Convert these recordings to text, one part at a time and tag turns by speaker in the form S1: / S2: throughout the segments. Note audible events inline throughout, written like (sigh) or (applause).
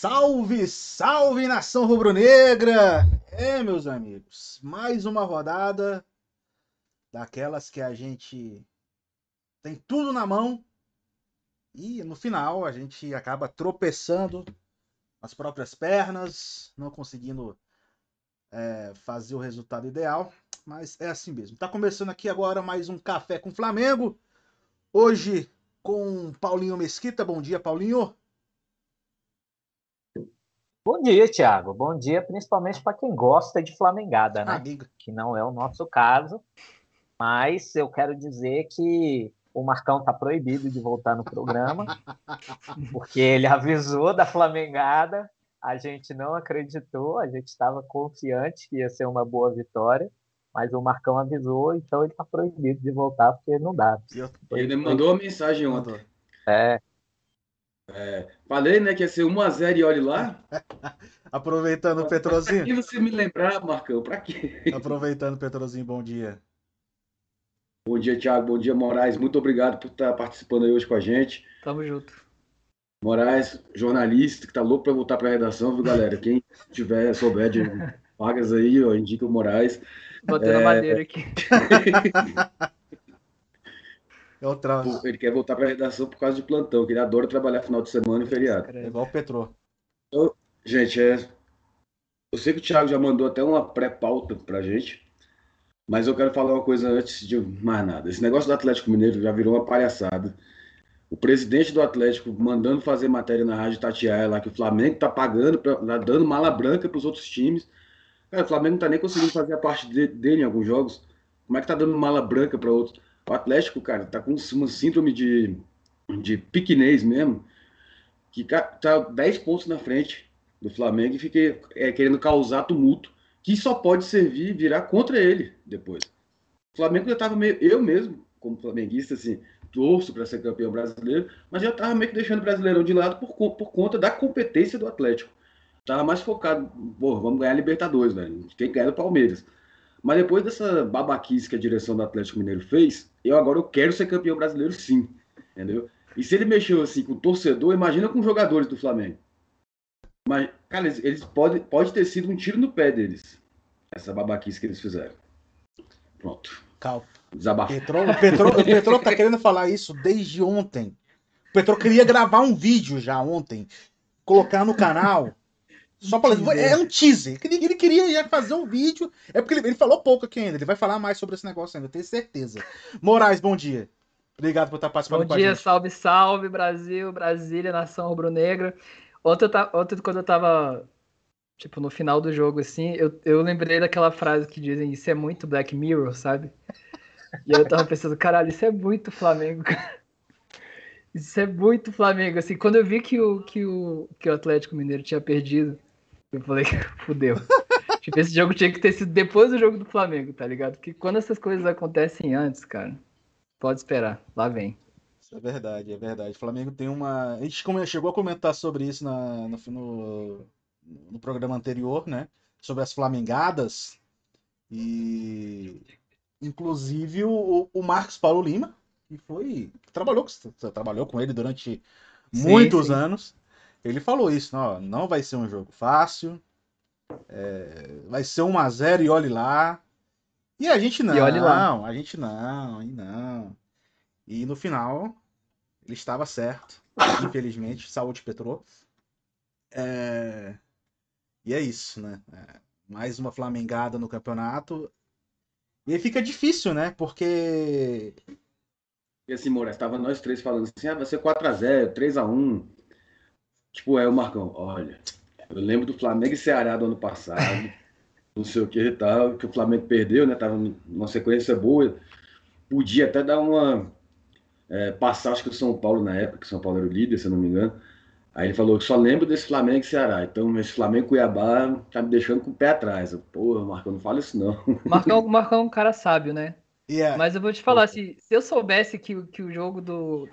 S1: Salve, salve nação rubro-negra! É, meus amigos, mais uma rodada daquelas que a gente tem tudo na mão e no final a gente acaba tropeçando as próprias pernas, não conseguindo é, fazer o resultado ideal, mas é assim mesmo. Tá começando aqui agora mais um Café com Flamengo. Hoje com Paulinho Mesquita. Bom dia, Paulinho.
S2: Bom dia, Thiago. Bom dia, principalmente para quem gosta de flamengada, né?
S1: Amigo.
S2: Que não é o nosso caso. Mas eu quero dizer que o Marcão está proibido de voltar no programa, (laughs) porque ele avisou da flamengada, a gente não acreditou, a gente estava confiante que ia ser uma boa vitória, mas o Marcão avisou, então ele está proibido de voltar, porque não dá.
S3: Ele me mandou uma mensagem ontem.
S2: É,
S3: É, falei, né, que ia ser 1x0 e olhe lá. (laughs)
S1: Aproveitando o
S3: Pra
S1: Petrozinho.
S3: que você me lembrar, Marcão? Pra quê?
S1: Aproveitando o Petrozinho, bom dia.
S3: Bom dia, Thiago. Bom dia, Moraes. Muito obrigado por estar participando aí hoje com a gente.
S4: Tamo junto.
S3: Moraes, jornalista, que tá louco para voltar para a redação, viu, galera? Quem tiver, souber de vagas aí, ó, indica o Moraes.
S4: Botei na madeira aqui. (laughs)
S1: É o tra...
S3: Pô, Ele quer voltar para a redação por causa de plantão, que ele adora trabalhar final de semana e feriado.
S1: É igual o Petro.
S3: Gente, é... eu sei que o Thiago já mandou até uma pré-pauta pra gente, mas eu quero falar uma coisa antes de mais nada. Esse negócio do Atlético Mineiro já virou uma palhaçada. O presidente do Atlético mandando fazer matéria na Rádio Tatiaia lá que o Flamengo tá pagando, pra, tá dando mala branca para os outros times. Cara, o Flamengo não tá nem conseguindo fazer a parte de- dele em alguns jogos. Como é que tá dando mala branca para outros? O Atlético, cara, tá com uma síndrome de, de piquenês mesmo, que tá 10 pontos na frente do Flamengo e fica é, querendo causar tumulto, que só pode servir virar contra ele depois. O Flamengo já estava meio. Eu mesmo, como flamenguista, assim, torço para ser campeão brasileiro, mas já estava meio que deixando o brasileirão de lado por, por conta da competência do Atlético. Tava mais focado, pô, vamos ganhar a Libertadores, velho. Tem que ganhar do Palmeiras. Mas depois dessa babaquice que a direção do Atlético Mineiro fez, eu agora eu quero ser campeão brasileiro sim. Entendeu? E se ele mexeu assim com o torcedor, imagina com os jogadores do Flamengo. Mas, cara, eles, eles podem pode ter sido um tiro no pé deles. Essa babaquice que eles fizeram. Pronto.
S1: Calma.
S3: Desabafo.
S1: Petro, o, Petro, o Petro tá querendo falar isso desde ontem. O Petro queria gravar um vídeo já ontem, colocar no canal. Só pra É um teaser. Ele, queria fazer um vídeo. É porque ele, ele falou pouco aqui ainda. Ele vai falar mais sobre esse negócio ainda, eu tenho certeza. Moraes, bom dia. Obrigado por estar participando
S4: Bom
S1: com a
S4: dia,
S1: gente.
S4: salve, salve, Brasil, Brasília, nação rubro-negra. Ontem, eu ta- ontem, quando eu tava, tipo, no final do jogo, assim, eu, eu lembrei daquela frase que dizem, isso é muito Black Mirror, sabe? E eu tava pensando, caralho, isso é muito Flamengo, cara. Isso é muito Flamengo, assim, quando eu vi que o, que o, que o Atlético Mineiro tinha perdido, eu falei, (laughs) fudeu. Tipo, esse jogo tinha que ter sido depois do jogo do Flamengo, tá ligado? Porque quando essas coisas acontecem antes, cara, pode esperar, lá vem.
S1: Isso é verdade, é verdade. O Flamengo tem uma. A gente chegou a comentar sobre isso na- no, no, no programa anterior, né? Sobre as flamengadas. E inclusive o, o Marcos Paulo Lima, que foi. que trabalhou, trabalhou com ele durante
S4: Sim,
S1: muitos
S4: sim.
S1: anos. Ele falou isso, ó, não vai ser um jogo fácil. é, vai ser 1 a 0 e olhe lá. E a gente não,
S4: E olhe lá.
S1: a gente não, e não. E no final, ele estava certo. Infelizmente, saúde Petrô. É, E é isso, né? É, Mais uma flamengada no campeonato. E aí fica difícil, né? Porque.
S3: E assim, Moraes, tava nós três falando assim, ah, vai ser 4x0, 3x1. Tipo, é o Marcão, olha, eu lembro do Flamengo e Ceará do ano passado, (laughs) não sei o que e tal, que o Flamengo perdeu, né? Tava numa sequência boa, podia até dar uma. é, passar, acho que o São Paulo na época, que o São Paulo era o líder, se eu não me engano. Aí ele falou que só lembro desse Flamengo e Ceará. Então, esse Flamengo e Cuiabá tá me deixando com o pé atrás. Eu, Porra, Marcão, não fala isso não. (laughs)
S4: Marcão, Marcão é um cara sábio, né?
S1: E é,
S4: Mas eu vou te falar, se, se eu soubesse que, o- que o jogo do,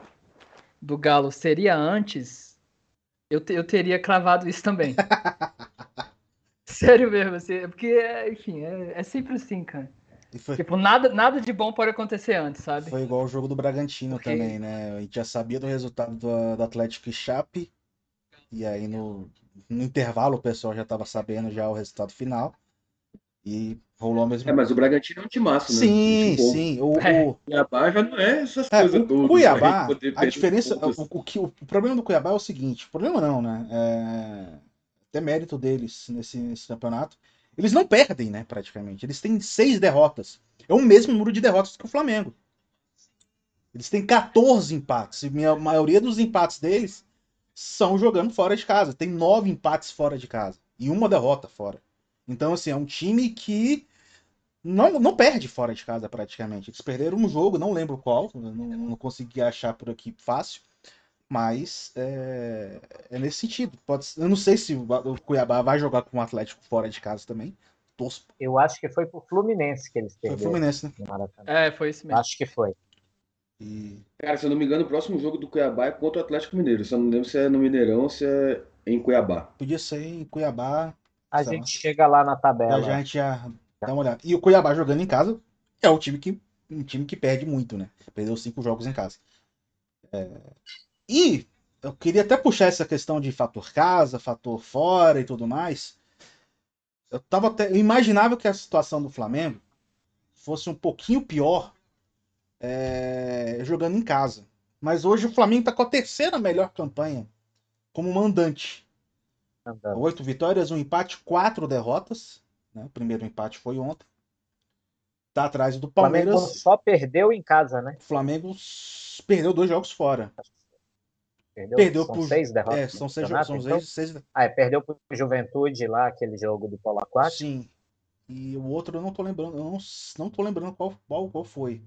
S4: do Galo seria antes, eu, te- eu teria cravado isso também. (laughs) Sério mesmo, assim, porque, é, enfim, é, é sempre assim, cara.
S1: foi,
S4: Tipo, nada, nada de bom pode acontecer antes, sabe?
S1: foi igual o jogo do Bragantino
S4: Porque-
S1: também, né? A gente já sabia do resultado do, do Atlético e Chape. E aí no, no intervalo o pessoal já estava sabendo já o resultado final. E rolou a mesma
S3: É, mas o Bragantino é um timaço, né?
S1: Sim, sim. O,
S4: É.
S1: o-
S3: O Cuiabá já não é essas
S1: é,
S3: coisas
S1: o
S3: todas.
S1: Cuiabá,
S3: gente poder
S1: a diferença, o, o que, o problema do Cuiabá é o seguinte, o problema não, né? É, até mérito deles nesse, nesse campeonato. Eles não perdem, né, praticamente. Eles têm seis derrotas. É o mesmo número de derrotas que o Flamengo. Eles têm 14 empates. E a maioria dos empates deles são jogando fora de casa. Tem nove empates fora de casa. E uma derrota fora. Então, assim, é um time que não, não perde fora de casa praticamente. Eles perderam um jogo, não lembro qual, não, não consegui achar por aqui fácil. Mas é, é nesse sentido. Pode, eu não sei se o o Cuiabá vai jogar com o Atlético fora de casa também. Torço
S2: Eu acho que foi pro Fluminense que eles
S1: pro
S2: perderam
S1: Fluminense, né?
S2: no Maracanã.
S4: É, foi isso mesmo.
S2: Acho que foi.
S1: E
S3: Cara, se eu não me engano, o próximo jogo do Cuiabá é contra o Atlético Mineiro. Só não lembro se é no Mineirão ou se é em Cuiabá.
S1: podia ser em Cuiabá.
S2: A
S1: Sei lá.
S2: gente chega lá na tabela.
S1: já a gente já dá uma olhada. E o Cuiabá jogando em casa é o time que, um time que perde muito, né? Perdeu cinco jogos em casa. É, E eu queria até puxar essa questão de fator casa, fator fora e tudo mais. Eu tava até, eu imaginava que a situação do Flamengo fosse um pouquinho pior é, jogando em casa. Mas hoje o Flamengo está com a terceira melhor campanha como mandante.
S2: Andando.
S1: Oito vitórias, um empate, quatro derrotas. né? O primeiro empate foi ontem. Tá atrás do
S2: O Flamengo
S1: Palmeiras.
S2: só perdeu em casa, né?
S1: O Flamengo perdeu dois jogos fora.
S2: Perdeu,
S1: Perdeu
S2: são
S1: por-
S2: seis derrotas.
S1: É, são seis. São
S2: então?
S1: seis, seis
S2: Ah, é, perdeu pro Juventude lá, aquele jogo do Polo Aquático.
S1: Sim. E o outro eu não tô lembrando. Não, não tô lembrando qual, qual, qual foi.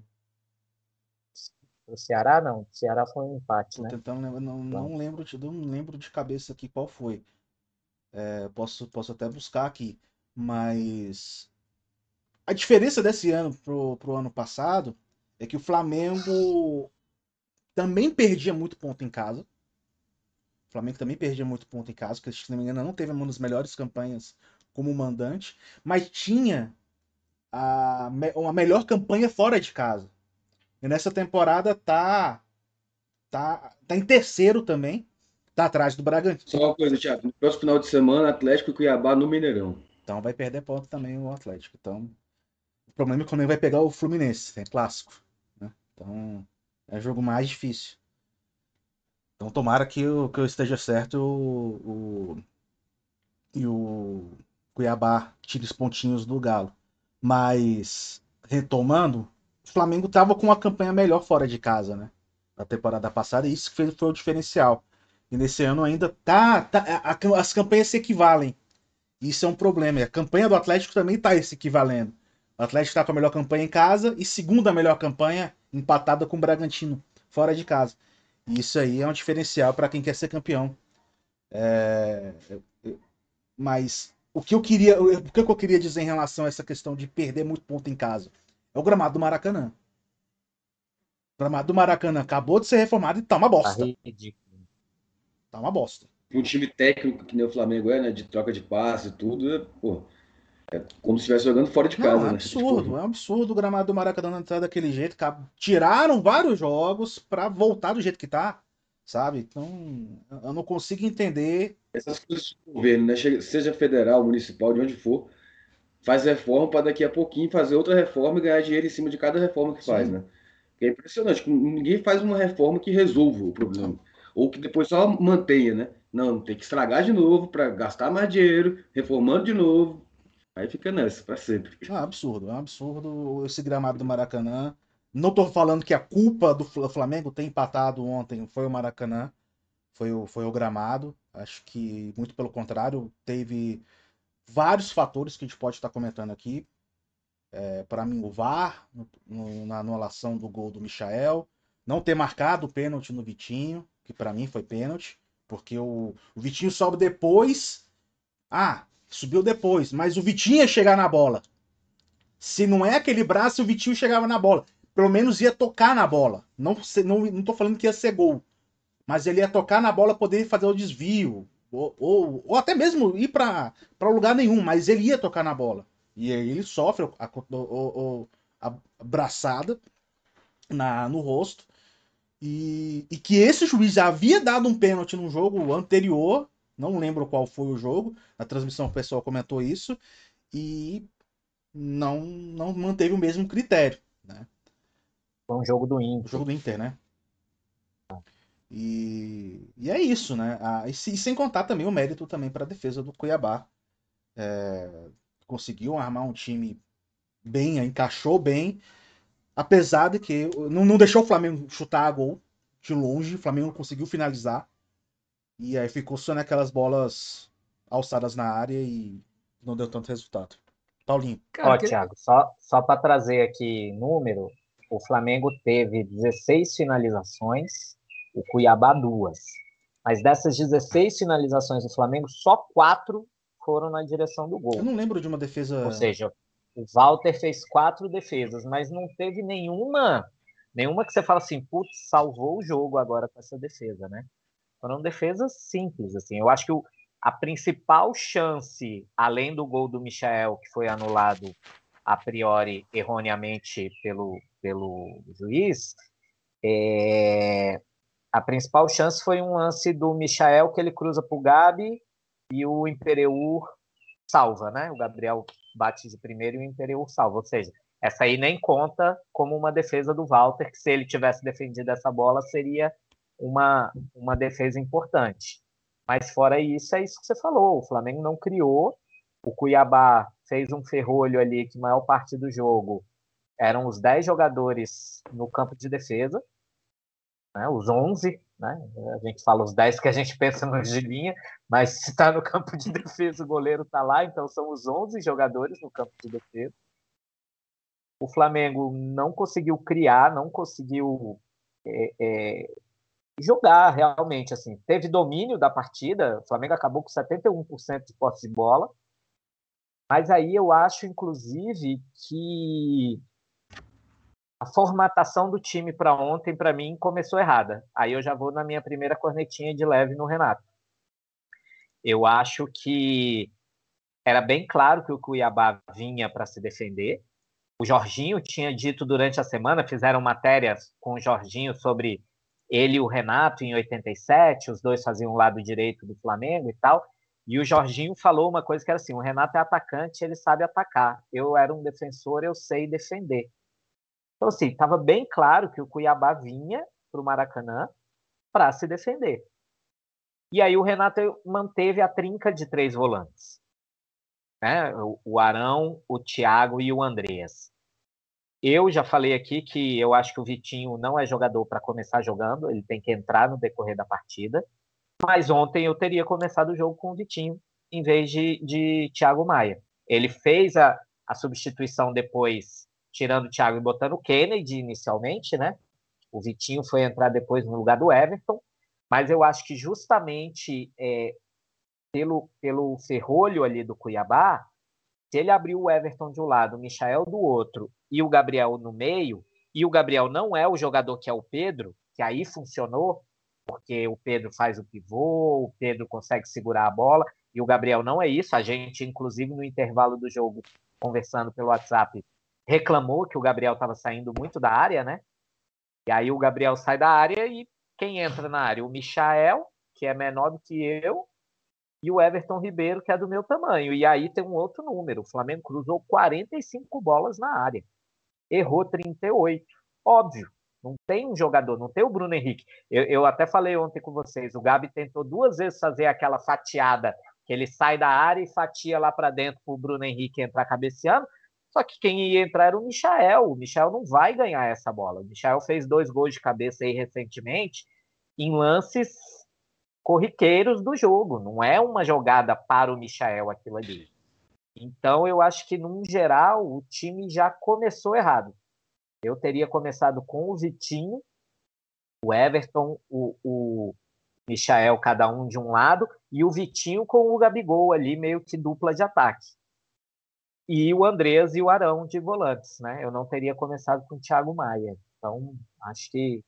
S2: O Ceará não. O Ceará foi um empate,
S1: Tô
S2: né?
S1: tentando lembrar. Não, não lembro não lembro de cabeça aqui qual foi. É, posso, posso até buscar aqui. Mas a diferença desse ano pro, pro ano passado é que o Flamengo também perdia muito ponto em casa. O Flamengo também perdia muito ponto em casa, porque se não me engano não teve uma das melhores campanhas como mandante, mas tinha a, uma melhor campanha fora de casa. E nessa temporada tá tá, tá em terceiro também, tá atrás do Bragantino.
S3: Só uma coisa, Thiago. No próximo final de semana, Atlético e Cuiabá no Mineirão.
S1: Então vai perder ponto também o Atlético. Então, o problema é que o Flamengo vai pegar o Fluminense, é clássico. né? Então, é o jogo mais difícil. Então, tomara que eu, que eu esteja certo o, o- e o Cuiabá tire os pontinhos do Galo. Mas, retomando, o Flamengo estava com uma campanha melhor fora de casa, né? Na temporada passada, e isso foi, foi o diferencial. E nesse ano ainda tá, tá a- a- as campanhas se equivalem. Isso é um problema. E a campanha do Atlético também está se equivalendo. O Atlético está com a melhor campanha em casa e segunda melhor campanha empatada com o Bragantino, fora de casa. E isso aí é um diferencial para quem quer ser campeão. É, Mas o que eu queria, o que eu queria dizer em relação a essa questão de perder muito ponto em casa é o gramado do Maracanã. O gramado do Maracanã acabou de ser reformado e tá uma
S2: Tá
S1: bosta.
S2: ridículo.
S1: Tá uma bosta.
S3: Um time técnico que nem o Flamengo é, né? De troca de passe e tudo, é, pô, é como se estivesse jogando fora de
S1: Não,
S3: casa,
S1: é um
S3: né?
S1: absurdo,
S3: Tipo,
S1: é um absurdo o gramado do Maracanã entrar daquele jeito. Tiraram vários jogos pra voltar do jeito que tá, sabe? Então, eu não consigo entender.
S3: essas coisas do governo, né? Seja federal, municipal, de onde for, faz reforma para daqui a pouquinho fazer outra reforma e ganhar dinheiro em cima de cada reforma que faz,
S1: Sim.
S3: né? É impressionante, ninguém faz uma reforma que resolva o problema. Ou que depois só mantenha, né? Não, tem que estragar de novo para gastar mais dinheiro, reformando de novo. Aí fica nessa, para sempre.
S1: É um absurdo, é um absurdo esse gramado do Maracanã. Não tô falando que a culpa do Fla- Flamengo ter empatado ontem foi o Maracanã, foi o, foi o gramado. Acho que, muito pelo contrário, teve vários fatores que a gente pode estar comentando aqui. É, para mim, o VAR, no- no- na anulação do gol do Michael. Não ter marcado o pênalti no Vitinho, que para mim foi pênalti, porque o, o Vitinho sobe depois. Ah, subiu depois, mas o Vitinho ia chegar na bola. Se não é aquele braço, o Vitinho chegava na bola. Pelo menos ia tocar na bola. Não, não, não tô falando que ia ser gol. Mas ele ia tocar na bola, poder fazer o desvio. Ou, ou, ou até mesmo ir para lugar nenhum, mas ele ia tocar na bola. E aí ele sofre a, o- o- a braçada na, no rosto. E, e que esse juiz já havia dado um pênalti no jogo anterior Não lembro qual foi o jogo. Na transmissão o pessoal comentou isso. E não, não manteve o mesmo critério. Né?
S2: Foi um jogo do
S1: O
S2: Inter.
S1: jogo do Inter, né? E, e é isso, né? Ah, e, se- e sem contar também o mérito também para a defesa do Cuiabá. É, conseguiu armar um time bem, encaixou bem, apesar de que não, não deixou o Flamengo chutar a gol de longe, o Flamengo não conseguiu finalizar. E aí ficou só naquelas bolas alçadas na área e não deu tanto resultado. Paulinho.
S4: Cara,
S2: Ó,
S4: que-
S2: Thiago, só, só para trazer aqui número, o Flamengo teve 16 finalizações, o Cuiabá duas. Mas dessas 16 finalizações do Flamengo, só quatro foram na direção do
S1: Eu
S2: gol.
S1: não lembro de uma defesa.
S2: Ou seja, o Walter fez quatro defesas, mas não teve nenhuma, nenhuma que você fala assim, putz, salvou o jogo agora com essa defesa, né? Foram defesas simples, assim. Eu acho que o, a principal chance, além do gol do Michael, que foi anulado a priori erroneamente pelo, pelo juiz, é, a principal chance foi um lance do Michael que ele cruza para o Gabi e o Imperiur salva, né? O Gabriel bate de primeiro e o Imperiur salva. Ou seja, essa aí nem conta como uma defesa do Walter, que se ele tivesse defendido essa bola seria uma, uma defesa importante. Mas fora isso, é isso que você falou. O Flamengo não criou. O Cuiabá fez um ferrolho ali que maior parte do jogo eram os 10 jogadores no campo de defesa, né, os 11, né, a gente fala os 10 que a gente pensa no de linha, mas se está no campo de defesa, o goleiro está lá, então são os 11 jogadores no campo de defesa. O Flamengo não conseguiu criar, não conseguiu é, é, jogar realmente. assim Teve domínio da partida, o Flamengo acabou com 71% de posse de bola, mas aí eu acho, inclusive, que a formatação do time para ontem, para mim, começou errada. Aí eu já vou na minha primeira cornetinha de leve no Renato. Eu acho que era bem claro que o Cuiabá vinha para se defender. O Jorginho tinha dito durante a semana, fizeram matérias com o Jorginho sobre ele e o Renato em 87, os dois faziam o lado direito do Flamengo e tal. E o Jorginho falou uma coisa que era assim: o Renato é atacante, ele sabe atacar. Eu era um defensor, eu sei defender. Então, assim, estava bem claro que o Cuiabá vinha para o Maracanã para se defender. E aí o Renato manteve a trinca de três volantes. Né? O Arão, o Thiago e o Andreas. Eu já falei aqui que eu acho que o Vitinho não é jogador para começar jogando, ele tem que entrar no decorrer da partida. Mas ontem eu teria começado o jogo com o Vitinho, em vez de, de Thiago Maia. Ele fez a, a substituição depois tirando o Thiago e botando o Kennedy inicialmente, né? O Vitinho foi entrar depois no lugar do Everton, mas eu acho que justamente é, pelo, pelo ferrolho ali do Cuiabá, se ele abriu o Everton de um lado, o Michael do outro e o Gabriel no meio, e o Gabriel não é o jogador que é o Pedro, que aí funcionou, porque o Pedro faz o pivô, o Pedro consegue segurar a bola, e o Gabriel não é isso. A gente, inclusive, no intervalo do jogo, conversando pelo WhatsApp, reclamou que o Gabriel estava saindo muito da área, né? E aí o Gabriel sai da área e quem entra na área? O Michael, que é menor do que eu, e o Everton Ribeiro, que é do meu tamanho. E aí tem um outro número. O Flamengo cruzou 45 bolas na área. Errou 38. Óbvio, não tem um jogador, não tem o Bruno Henrique. Eu, eu até falei ontem com vocês, o Gabi tentou duas vezes fazer aquela fatiada, que ele sai da área e fatia lá para dentro para o Bruno Henrique entrar cabeceando. Só que quem ia entrar era o Michael. O Michael não vai ganhar essa bola. O Michael fez dois gols de cabeça aí recentemente em lances corriqueiros do jogo. Não é uma jogada para o Michael aquilo ali. Então eu acho que, num geral, o time já começou errado. Eu teria começado com o Vitinho, o Everton, o, o Michael, cada um de um lado, e o Vitinho com o Gabigol ali, meio que dupla de ataque e o Andreas e o Arão de volantes, né? Eu não teria começado com o Thiago Maia. Então, acho que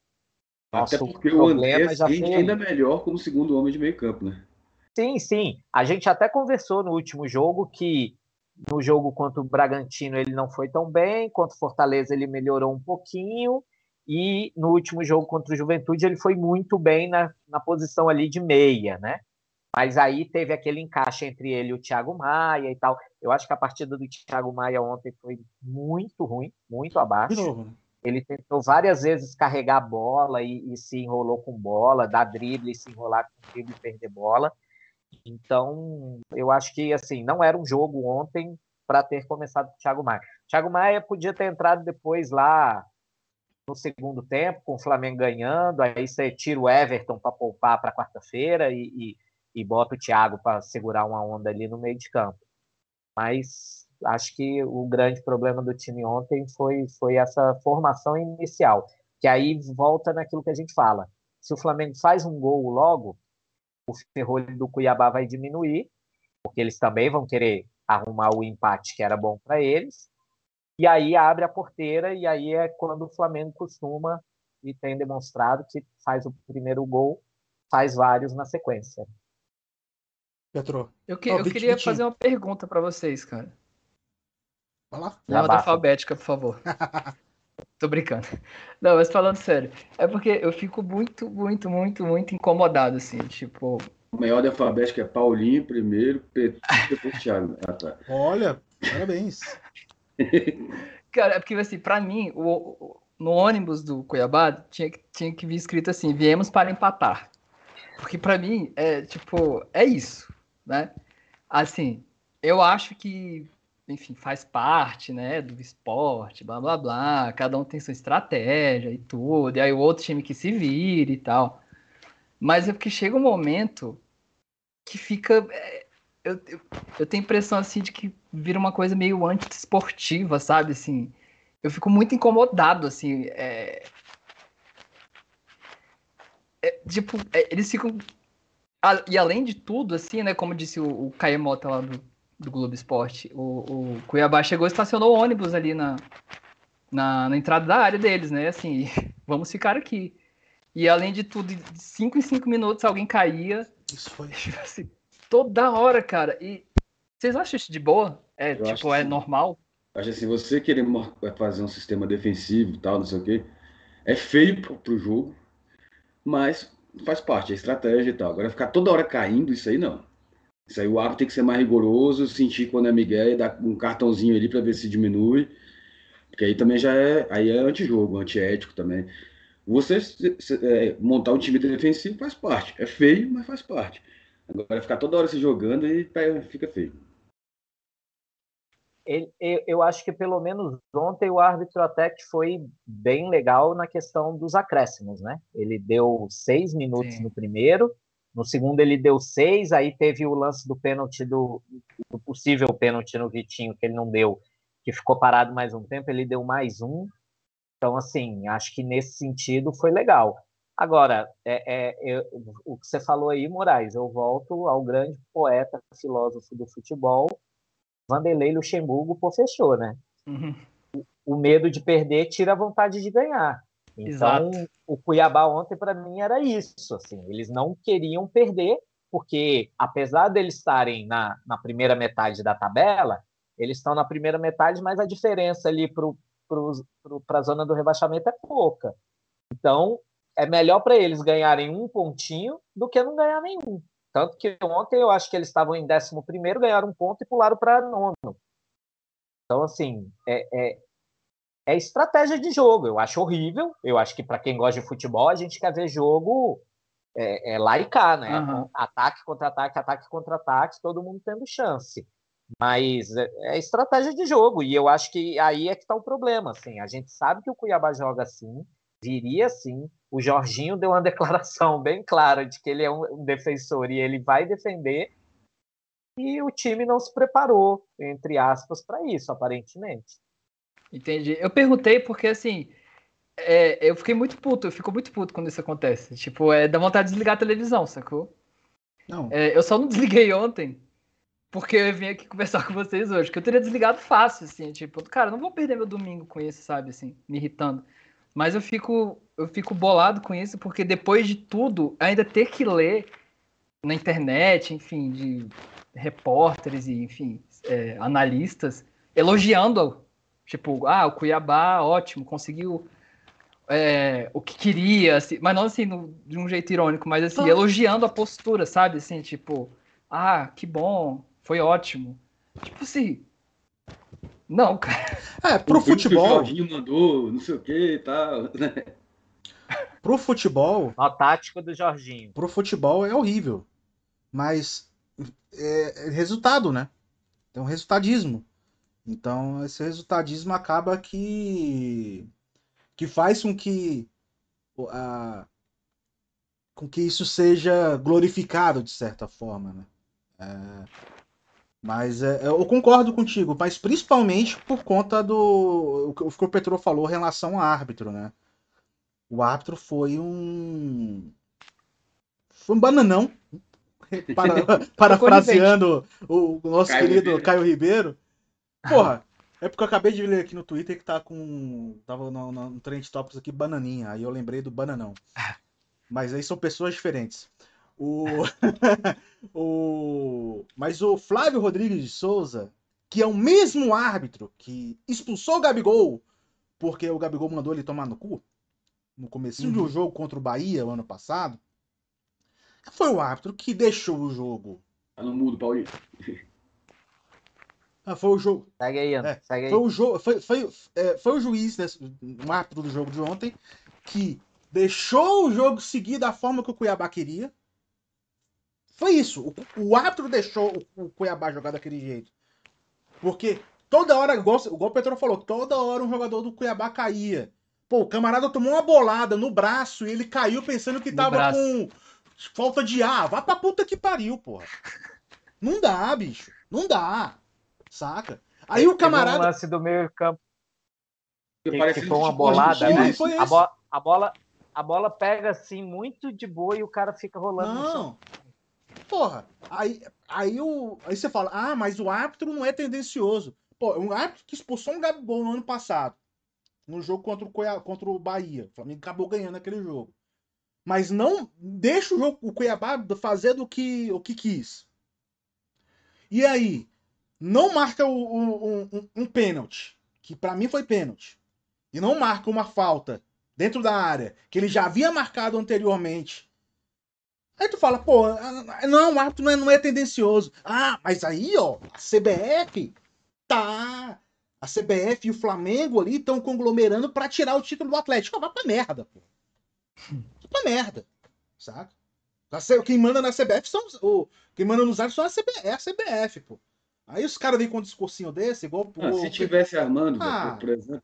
S3: nosso Até porque o Andreas já foi ainda melhor como segundo homem de meio campo, né?
S2: Sim, sim. A gente até conversou no último jogo que no jogo contra o Bragantino ele não foi tão bem, contra o Fortaleza ele melhorou um pouquinho, e no último jogo contra o Juventude ele foi muito bem na, na posição ali de meia, né? Mas aí teve aquele encaixe entre ele e o Thiago Maia e tal. Eu acho que a partida do Thiago Maia ontem foi muito ruim, muito abaixo. De novo, né? Ele tentou várias vezes carregar a bola e, e, se enrolou com bola, dar drible e se enrolar com drible e perder bola. Então, eu acho que assim, não era um jogo ontem para ter começado com o Thiago Maia. O Thiago Maia podia ter entrado depois lá no segundo tempo, com o Flamengo ganhando, aí você tira o Everton para poupar para quarta-feira e, e, e, bota o Thiago para segurar uma onda ali no meio de campo. Mas acho que o grande problema do time ontem foi, foi essa formação inicial, que aí volta naquilo que a gente fala. Se o Flamengo faz um gol logo, o ferrolho do Cuiabá vai diminuir, porque eles também vão querer arrumar o empate que era bom para eles. E aí abre a porteira e aí é quando o Flamengo costuma e tem demonstrado que faz o primeiro gol, faz vários na sequência.
S4: Petro. Eu, que, oh, eu queria fazer uma pergunta para vocês, cara.
S1: Vai lá.
S4: Não, alfabética, por favor. (laughs) Tô brincando. Não, mas falando sério, é porque eu fico muito, muito, muito, muito incomodado, assim, tipo.
S3: O maior da alfabética é Paulinho primeiro, Petro depois Thiago. Ah, tá.
S1: Olha, parabéns. (laughs)
S4: Cara, é porque assim, pra mim, o, no ônibus do Cuiabá tinha, tinha que vir escrito assim: viemos para empatar. Porque para mim, é tipo, é isso, né? Assim, eu acho que enfim, faz parte, né, do esporte, blá blá blá, cada um tem sua estratégia e tudo, e aí o outro time que se vira e tal. Mas é porque chega um momento que fica. É, eu, eu, eu tenho a impressão assim de que vira uma coisa meio anti-esportiva, sabe? Assim, eu fico muito incomodado, assim. É, é, tipo, é, eles ficam. E além de tudo, assim, né? Como disse o, o Caemota lá do, do Globo Esporte. O, o Cuiabá chegou e estacionou o ônibus ali na, na, na, entrada da área deles, né? Assim, (laughs) vamos ficar aqui. E além de tudo, de 5 em 5 minutos alguém caía.
S1: Isso foi. (laughs)
S4: Assim, toda hora, cara. E vocês acham isso de boa? É, Eu tipo, é sim. normal?
S3: Acho assim, você querer fazer um sistema defensivo e tal, não sei o quê, é feio pro, pro jogo, mas faz parte, é estratégia e tal. Agora ficar toda hora caindo, isso aí não. Isso aí o árbitro tem que ser mais rigoroso, sentir quando é Miguel e dar um cartãozinho ali para ver se diminui. Porque aí também já é, aí é antijogo, antiético também. Você é, montar um time defensivo faz parte. É feio, mas faz parte. Agora ficar toda hora se jogando e fica feio.
S2: Ele, eu acho que pelo menos ontem o árbitro até que foi bem legal na questão dos acréscimos, né? Ele deu seis minutos Sim. no primeiro, no segundo ele deu seis, aí teve o lance do pênalti do, do, possível pênalti no Vitinho que ele não deu, que ficou parado mais um tempo, ele deu mais um. Então, assim, acho que nesse sentido foi legal. Agora, é, é, o que você falou aí, Moraes, eu volto ao grande poeta, filósofo do futebol, Vanderlei Luxemburgo, fechou, né? Uhum. O, o medo de perder tira a vontade de ganhar. Então, Exato. o Cuiabá ontem, para mim, era isso. Assim, eles não queriam perder, porque apesar deles estarem na, na primeira metade da tabela, eles estão na primeira metade, mas a diferença ali para a zona do rebaixamento é pouca. Então, é melhor para eles ganharem um pontinho do que não ganhar nenhum. Tanto que ontem eu acho que eles estavam em 11, ganharam um ponto e pularam para nono. Então, assim, é, é, é estratégia de jogo. Eu acho horrível. Eu acho que para quem gosta de futebol, a gente quer ver jogo é, é lá e cá, né? Uhum. Ataque contra ataque, ataque contra ataque, todo mundo tendo chance. Mas é, é, estratégia de jogo e eu acho que aí é que está o problema. Assim, a gente sabe que o Cuiabá joga assim, viria assim. O Jorginho deu uma (laughs) declaração bem clara de que ele é um defensor e ele vai defender. E o time não se preparou, entre aspas, para isso, aparentemente.
S4: Entendi. Eu perguntei porque, assim, é, eu fiquei muito puto, eu fico muito puto quando isso acontece. Tipo, é dá vontade de desligar a televisão, sacou? Não. É, eu só não desliguei ontem porque eu vim aqui conversar (laughs) com vocês hoje, que eu teria desligado fácil, assim, tipo, cara, não vou perder meu domingo com isso, sabe, assim, me irritando. Mas eu fico, eu fico bolado com isso, porque depois de tudo, ainda ter que ler na internet, enfim, de repórteres e, enfim, é, analistas elogiando Tipo, ah, o Cuiabá, ótimo, conseguiu é, o que queria, assim, mas não assim no, de um jeito irônico, mas assim, elogiando a postura, sabe? Assim, tipo, ah, que bom, foi ótimo. Tipo assim. Não, cara.
S1: É, pro
S3: O filme que
S1: futebol.
S3: O Jorginho mandou, não sei o que e tal. né?
S1: Pro futebol,
S2: Nó tático do Jorginho.
S1: pro futebol é horrível. Mas é, é resultado, né? É um resultadismo. Então, esse resultadismo acaba que que faz com que a, com que isso seja glorificado de certa forma, né? É, mas é, eu concordo contigo, mas principalmente por conta do o que o Petro falou em relação ao árbitro, né? O árbitro foi um foi um bananão. (laughs) Para- parafraseando o, o nosso
S3: Caio
S1: querido
S3: Ribeiro.
S1: Caio Ribeiro. Porra, é porque eu acabei de ler aqui no Twitter que tá com. Tava no, no, no Trend Topics aqui, bananinha. Aí eu lembrei do bananão. (laughs) Mas aí são pessoas diferentes. O... (laughs) o... Mas o Flávio Rodrigues de Souza, que é o mesmo árbitro que expulsou o Gabigol, porque o Gabigol mandou ele tomar no cu, no comecinho do jogo contra o Bahia, o ano passado, foi o árbitro que deixou o jogo.
S3: Tá no mudo, Paulinho.
S1: Ah, foi o jogo.
S2: Segue aí, Ana.
S1: É,
S2: Segue aí.
S1: Foi o, jo foi, foi, é, foi o juiz, desse, um árbitro do jogo de ontem, que deixou o jogo seguir da forma que o Cuiabá queria. Foi isso. O, o árbitro deixou o, o Cuiabá jogar daquele jeito. Porque toda hora, igual, igual o Petro falou, toda hora um jogador do Cuiabá caía. Pô, o camarada tomou uma bolada no braço e ele caiu pensando que
S4: No
S1: tava
S4: braço.
S1: com falta de ar. Vá pra puta que pariu, porra. Não dá, bicho. Não dá. Saca? Aí o
S2: Teve um
S1: camarada.
S2: lance do meio campo
S3: Porque
S2: que,
S3: parece
S2: que foi
S3: que
S2: uma bolada, né?
S1: foi
S2: A, bo- a bola, a bola pega assim muito de boa e o cara fica rolando no chão.
S1: Não. Porra, aí, aí, o, aí você fala, ah, mas o árbitro não é tendencioso. Pô, um árbitro que expulsou um Gabigol no ano passado, no jogo contra o, Cuiabá, contra o Bahia. O Flamengo acabou ganhando aquele jogo. Mas não deixa o, jogo, o Cuiabá fazer do que, o que quis. E aí, não marca o- o- um, um, pênalti, que pra mim foi pênalti. E não marca uma falta dentro da área, que ele já havia marcado anteriormente. Aí tu fala, pô, ah, não, o árbitro não é, não é tendencioso. Ah, mas aí, ó, a CBF tá. A CBF e o Flamengo ali estão conglomerando pra tirar o título do Atlético. Ah, vai pra merda, pô. Vai pra merda. Saca? C- Quem manda na CBF são. os- O, quem manda nos árbitros são a CBF, é a CBF, pô. Aí os caras vêm com um discursinho desse, igual.
S3: Ah, se tivesse armando,
S1: Ah.
S3: por exemplo,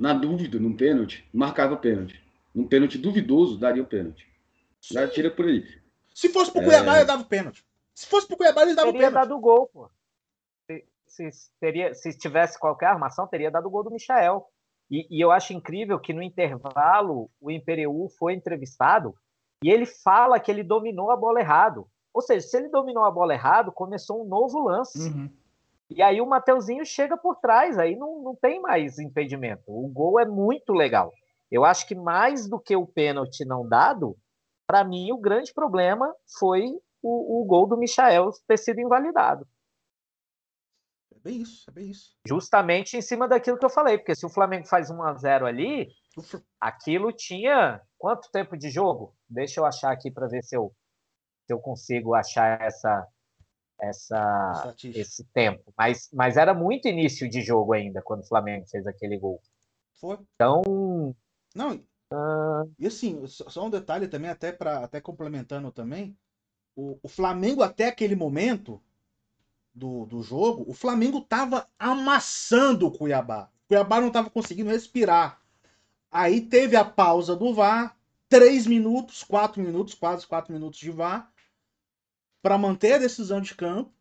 S3: na dúvida, num pênalti, marcava o pênalti. Num pênalti duvidoso, daria o pênalti. Já tira por aí.
S1: Se fosse pro
S3: É.
S1: Cuiabá, ele dava o pênalti. Se fosse pro Cuiabá, ele dava o
S2: Teria
S1: pênalti.
S2: dado gol, pô. Se, se, teria, se tivesse qualquer armação, teria dado gol do Michael. E, e eu acho incrível que no intervalo o Imperiú foi entrevistado e ele fala que ele dominou a bola errado. Ou seja, se ele dominou a bola errado, começou um novo lance.
S4: Uhum.
S2: E aí o Mateuzinho chega por trás, aí não, não tem mais impedimento. O gol é muito legal. Eu acho que mais do que o pênalti não dado, para mim o grande problema foi o, o gol do Michael ter sido invalidado.
S1: É bem isso, é bem isso.
S2: Justamente em cima daquilo que eu falei, porque se o Flamengo faz 1 a 0 ali,
S1: Fl-
S2: aquilo tinha quanto tempo de jogo? Deixa eu achar aqui para ver se eu, se eu consigo achar essa, essa esse tempo. Mas, mas era muito início de jogo ainda quando o Flamengo fez aquele gol.
S1: Foi.
S2: Então,
S1: Não,
S2: ah,
S1: e assim, só um detalhe também, até para até complementando também, o, o Flamengo até aquele momento do, do jogo, o Flamengo tava amassando o Cuiabá. O Cuiabá não tava conseguindo respirar. Aí teve a pausa do VAR, três minutos, quatro minutos, quase quatro minutos de VAR, para manter a decisão de campo.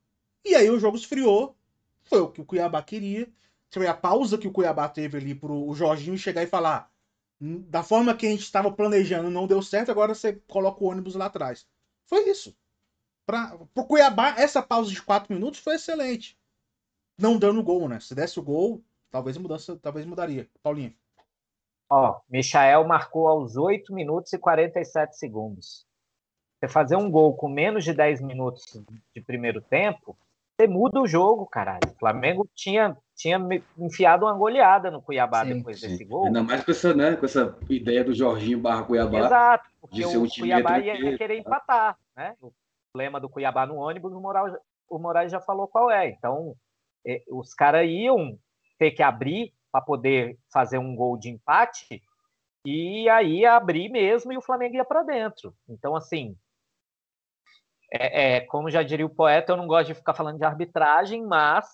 S1: E aí o jogo esfriou. Foi o que o Cuiabá queria. Foi a pausa que o Cuiabá teve ali pro o Jorginho chegar e falar: "Hum, da forma que a gente estava planejando, não deu certo, agora você coloca o ônibus lá atrás. Foi isso. Pra, pro Cuiabá, essa pausa de quatro minutos foi excelente. Não dando gol, né? Se desse o gol, talvez mudança, talvez mudaria. Paulinho.
S2: ó, Michael marcou aos 8 minutos e 47 segundos. Você fazer um gol com menos de 10 minutos de primeiro tempo Você muda o jogo, caralho. O Flamengo tinha, tinha enfiado uma goleada no Cuiabá sim, depois sim. desse gol.
S3: Ainda mais com essa, né, com essa ideia do Jorginho barra Cuiabá.
S2: Exato, porque o um Cuiabá ia, ia, querer empatar, né? O problema do Cuiabá no ônibus, o Moraes, o Moraes já falou qual é. Então, é, os caras iam ter que abrir para poder fazer um gol de empate e aí abrir mesmo e o Flamengo ia para dentro. Então, assim, é, é, como já diria o poeta, eu não gosto de ficar falando de arbitragem, mas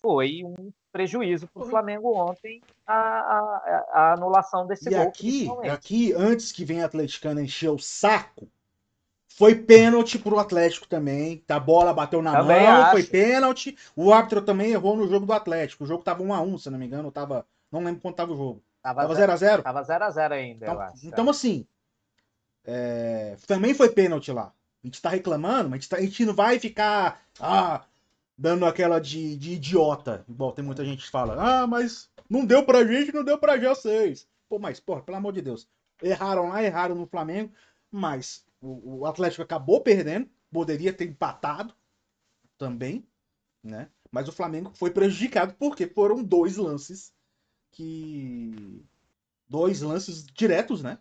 S2: foi um prejuízo para o Flamengo ontem a, a, a, anulação desse
S1: e
S2: gol.
S1: Aqui, aqui, antes que venha a atleticana encher o saco, foi pênalti pro Atlético também. A bola bateu na também mão, acho. foi pênalti. O árbitro também errou no jogo do Atlético. O jogo tava 1 a 1 se não me engano. Tava, não lembro quanto tava o jogo. Tava 0x0?
S2: Tava 0x0 ainda,
S1: então, Então, assim, é, também foi pênalti lá. Gente tá reclamando, mas a gente, tá, a gente não vai ficar ah, dando aquela de, de idiota. Igual tem muita gente que fala, ah, mas não deu pra gente, não deu pra vocês. Pô, mas, porra, pelo amor de Deus. Erraram lá, erraram no Flamengo, mas o, o Atlético acabou perdendo, poderia ter empatado também, né? Mas o Flamengo foi prejudicado porque foram dois lances que. Dois lances diretos, né?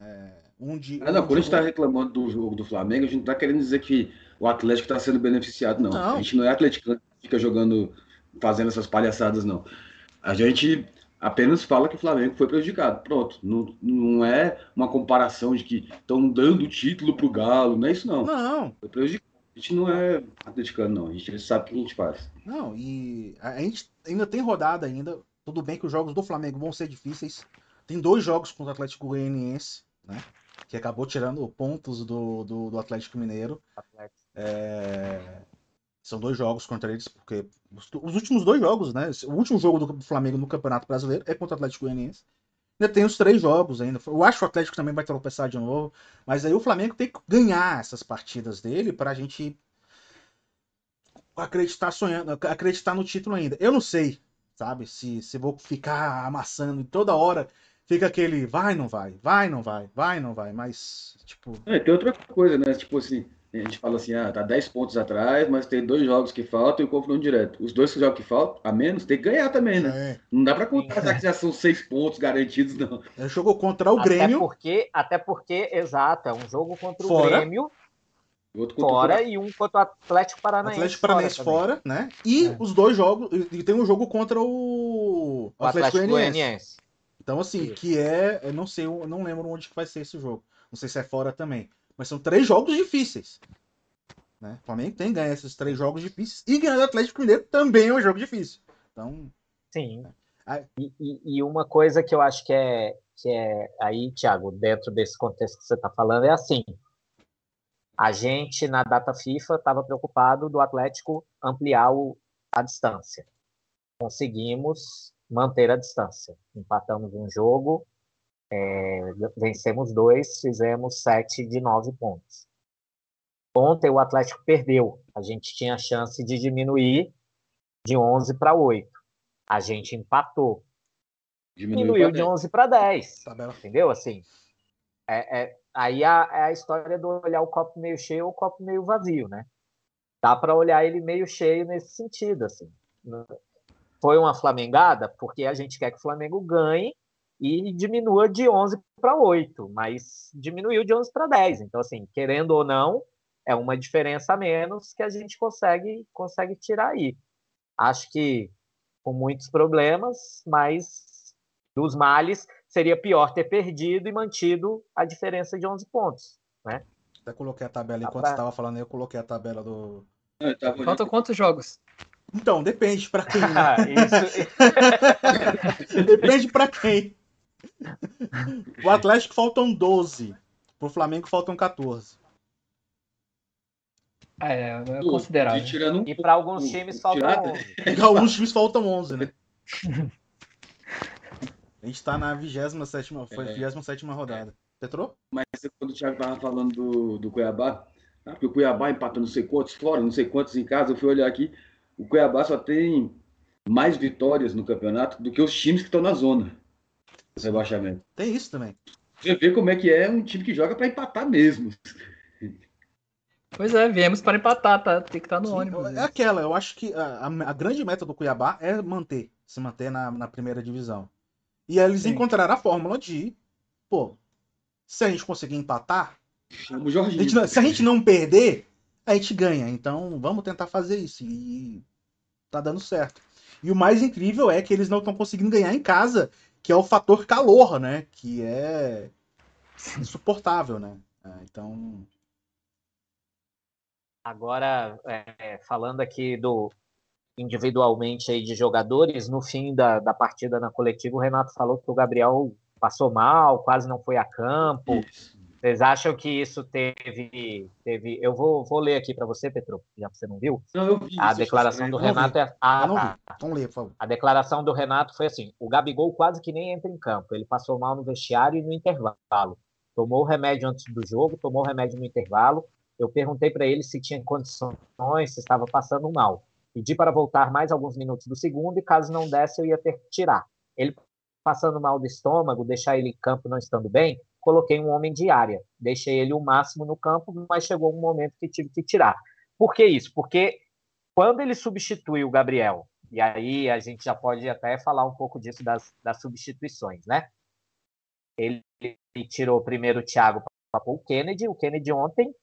S1: É, um.
S3: Ah, não, quando a gente está reclamando do jogo do Flamengo, a gente não está querendo dizer que o Atlético está sendo beneficiado, não. não. A gente não é atleticano que fica jogando, fazendo essas palhaçadas, não. A gente apenas fala que o Flamengo foi prejudicado. Pronto. Não, não é uma comparação de que estão dando o título pro Galo, não é isso, não.
S1: Não.
S3: Foi prejudicado. A gente não é atleticano, não. A gente sabe o que a gente faz.
S1: Não, e a gente ainda tem rodada ainda. Tudo bem que os jogos do Flamengo vão ser difíceis. Tem dois jogos contra o Atlético Goianiense, né? Que acabou tirando pontos do, do, do Atlético Mineiro. Atlético. É... São dois jogos contra eles, porque os, os, últimos dois jogos, né? O último jogo do Flamengo no Campeonato Brasileiro é contra o Atlético Goianiense. Ainda tem os três jogos ainda. Eu acho que o Atlético também vai tropeçar de novo. Mas aí o Flamengo tem que ganhar essas partidas dele para a gente acreditar sonhando, acreditar no título ainda. Eu não sei sabe? Se, se vou ficar amassando toda hora fica aquele vai, não vai, vai, não vai, vai, não vai, mas, tipo.
S3: É, tem outra coisa, né? Tipo assim, a gente fala assim, ah, tá 10 pontos atrás, mas tem dois jogos que faltam e o confronto direto. Os dois jogos que faltam, a menos, tem que ganhar também, né? É. Não dá pra contar que já são seis pontos garantidos, não.
S1: É jogou contra o Grêmio.
S2: Até porque, até porque, exato, é um jogo contra o Fora. Grêmio Outro fora e um contra o Atlético Paranaense.
S1: Atlético Paranaense fora, fora né? E é. os dois jogos. E tem um jogo contra o,
S2: o Atlético, Goianiense.
S1: Então, assim, Isso. que é. Eu não sei, eu não lembro onde que vai ser esse jogo. Não sei se é fora também. Mas são três jogos difíceis. Né? O Flamengo tem que ganhar esses três jogos difíceis. E ganhar o Atlético Mineiro também é um jogo difícil. Então.
S2: Sim. É. E, e, uma coisa que eu acho que é, que é aí, Thiago, dentro desse contexto que você está falando, é assim: a gente, na data FIFA, estava preocupado do Atlético ampliar o, a distância. Conseguimos manter a distância. Empatamos um jogo, é, vencemos dois, fizemos sete de nove pontos. Ontem o Atlético perdeu. A gente tinha a chance de diminuir de 11 para 8. A gente empatou. Diminuiu, diminuiu de 11 para 10. Tá entendeu? Assim, é, é, aí a, é a história do olhar o copo meio cheio ou o copo meio vazio, né? Dá para olhar ele meio cheio nesse sentido, assim. Foi uma flamengada porque a gente quer que o Flamengo ganhe e diminua de 11 para 8, mas diminuiu de 11 para 10. Então, assim, querendo ou não, é uma diferença a menos que a gente consegue, consegue tirar aí. Acho que com muitos problemas, mas dos males seria pior ter perdido e mantido a diferença de 11 pontos, né?
S1: Até coloquei a tabela enquanto você estava falando, eu coloquei a tabela do.
S4: Faltam quantos jogos?
S1: Então, depende para quem. Né? (laughs) depende para quem. O Atlético faltam 12. Pro Flamengo faltam 14.
S4: É, é considerável.
S2: e para (laughs) alguns times faltam 11.
S1: Para alguns times faltam 11, né? (laughs) A gente tá na 27 foi é. 27 rodada. Petrou?
S3: Mas quando o Thiago tava falando do, do Cuiabá, ah, porque o Cuiabá empatou não sei quantos fora, não sei quantos em casa, eu fui olhar aqui, o Cuiabá só tem mais vitórias no campeonato do que os times que estão na zona do rebaixamento.
S1: Tem isso também.
S3: Você vê como é que é um time que joga para empatar mesmo.
S4: Pois é, viemos para empatar, tá? Tem que estar no
S1: Sim,
S4: ônibus.
S1: É aquela, eu acho que a, a- grande meta do Cuiabá é manter, se manter na, na primeira divisão. E aí eles
S4: Sim.
S1: encontraram a fórmula de, pô, se a gente conseguir empatar,
S3: Chama o
S1: a gente se a gente não perder, a gente ganha. Então vamos tentar fazer isso. E tá dando certo. E o mais incrível é que eles não estão conseguindo ganhar em casa, que é o fator calor, né? Que é insuportável, né? É, então.
S2: Agora, é, falando aqui do individualmente aí de jogadores, no fim da, da partida na coletiva, o Renato falou que o Gabriel passou mal, quase não foi a campo.
S3: Isso.
S2: Vocês acham que isso teve. teve... Eu vou, vou ler aqui para você, Petro, já que você não viu.
S3: Não, eu vi
S2: A declaração
S3: eu
S2: do. Renato é. Ah,
S1: não
S2: tá.
S1: Então lê, por favor.
S2: A declaração do Renato foi assim: o Gabigol quase que nem entra em campo. Ele passou mal no vestiário e no intervalo. Tomou o remédio antes do jogo, tomou o remédio no intervalo. Eu perguntei para ele se tinha condições, se estava passando mal. Pedi para voltar mais alguns minutos do segundo e caso não desse, eu ia ter que tirar. Ele passando mal do estômago, deixar ele em campo não estando bem, coloquei um homem de área. Deixei ele o máximo no campo, mas chegou um momento que tive que tirar. Por que isso? Porque quando ele substitui o Gabriel, e aí a gente já pode até falar um pouco disso das, das substituições, né? Ele, ele tirou primeiro o Thiago para o Kennedy, o Kennedy ontem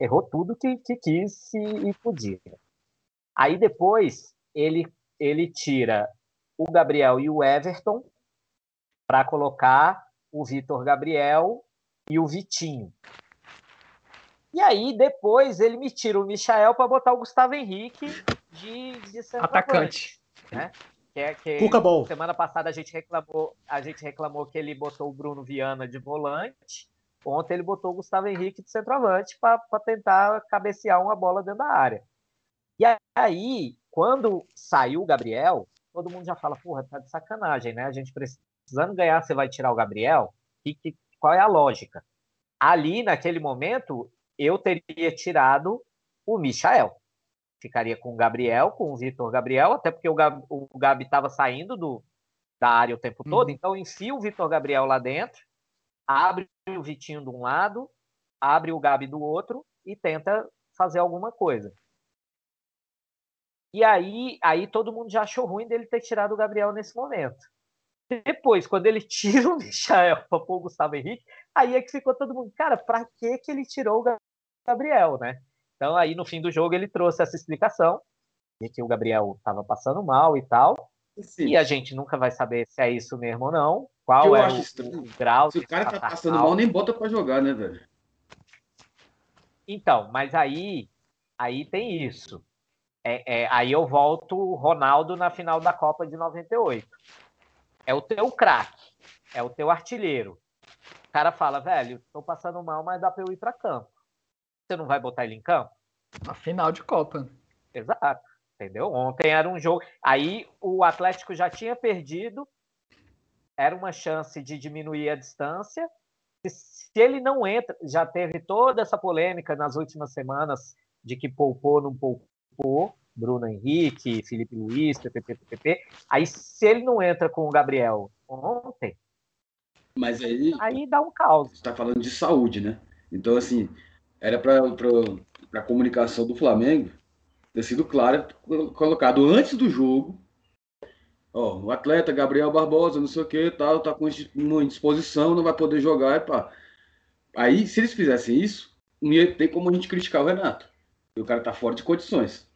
S2: errou tudo que, que quis e, e podia. Aí depois ele, ele tira o Gabriel e o Everton para colocar o Vitor Gabriel e o Vitinho. E aí depois ele me tira o Michael para botar o Gustavo Henrique de, de centroavante,
S4: Atacante.
S2: Que é, que
S1: Cuca Ball.
S2: Semana passada a gente reclamou, a gente reclamou que ele botou o Bruno Viana de volante. Ontem ele botou o Gustavo Henrique de centroavante para tentar cabecear uma bola dentro da área. E aí, quando saiu o Gabriel, todo mundo já fala, porra, tá de sacanagem, né? A gente precisando ganhar, você vai tirar o Gabriel? E que, qual é a lógica? Ali, naquele momento, eu teria tirado o Michael. Ficaria com o Gabriel, com o Vitor Gabriel, até porque o Gabi, o Gabi estava saindo do, da área o tempo todo,
S4: Uhum.
S2: então enfia o Vitor Gabriel lá dentro, abre o Vitinho de um lado, abre o Gabi do outro e tenta fazer alguma coisa. E aí, aí todo mundo já achou ruim dele ter tirado o Gabriel nesse momento. Depois, quando ele tira o Michael para pôr o Gustavo Henrique, aí é que ficou todo mundo, cara, pra que que ele tirou o Gabriel, né? Então aí no fim do jogo ele trouxe essa explicação de que o Gabriel estava passando mal e tal,
S3: Assim,
S2: e a gente nunca vai saber se é isso mesmo ou não, qual
S3: Eu
S2: é o,
S3: estranho.
S2: grau
S3: se o cara tá
S2: passar
S3: passando mal, nem bota pra jogar, né, velho?
S2: Então, mas aí, aí tem isso. É, é, aí eu volto o Ronaldo na final da Copa de 98. É o teu craque, é o teu artilheiro. O cara fala, velho, tô passando mal, mas dá pra eu ir pra campo. Você não vai botar ele em campo?
S4: A final de Copa.
S2: Exato. Entendeu? Ontem era um jogo. Aí o Atlético já tinha perdido. Era uma chance de diminuir a distância. Se ele não entra, já teve toda essa polêmica nas últimas semanas de que poupou, não poupou. Bruno Henrique, Felipe Luiz, PPP, PPP. Aí, se ele não entra com o Gabriel ontem,
S3: Mas aí,
S2: aí dá um caos.
S3: você tá falando de saúde, né? Então, assim, era pra, pra, pra comunicação do Flamengo ter sido clara, colocado antes do jogo. Ó, o atleta Gabriel Barbosa, não sei o que, tal, tá com indisposição, não vai poder jogar, e pá. Aí, se eles fizessem isso, não ia ter como a gente criticar o Renato. E o cara tá fora de condições.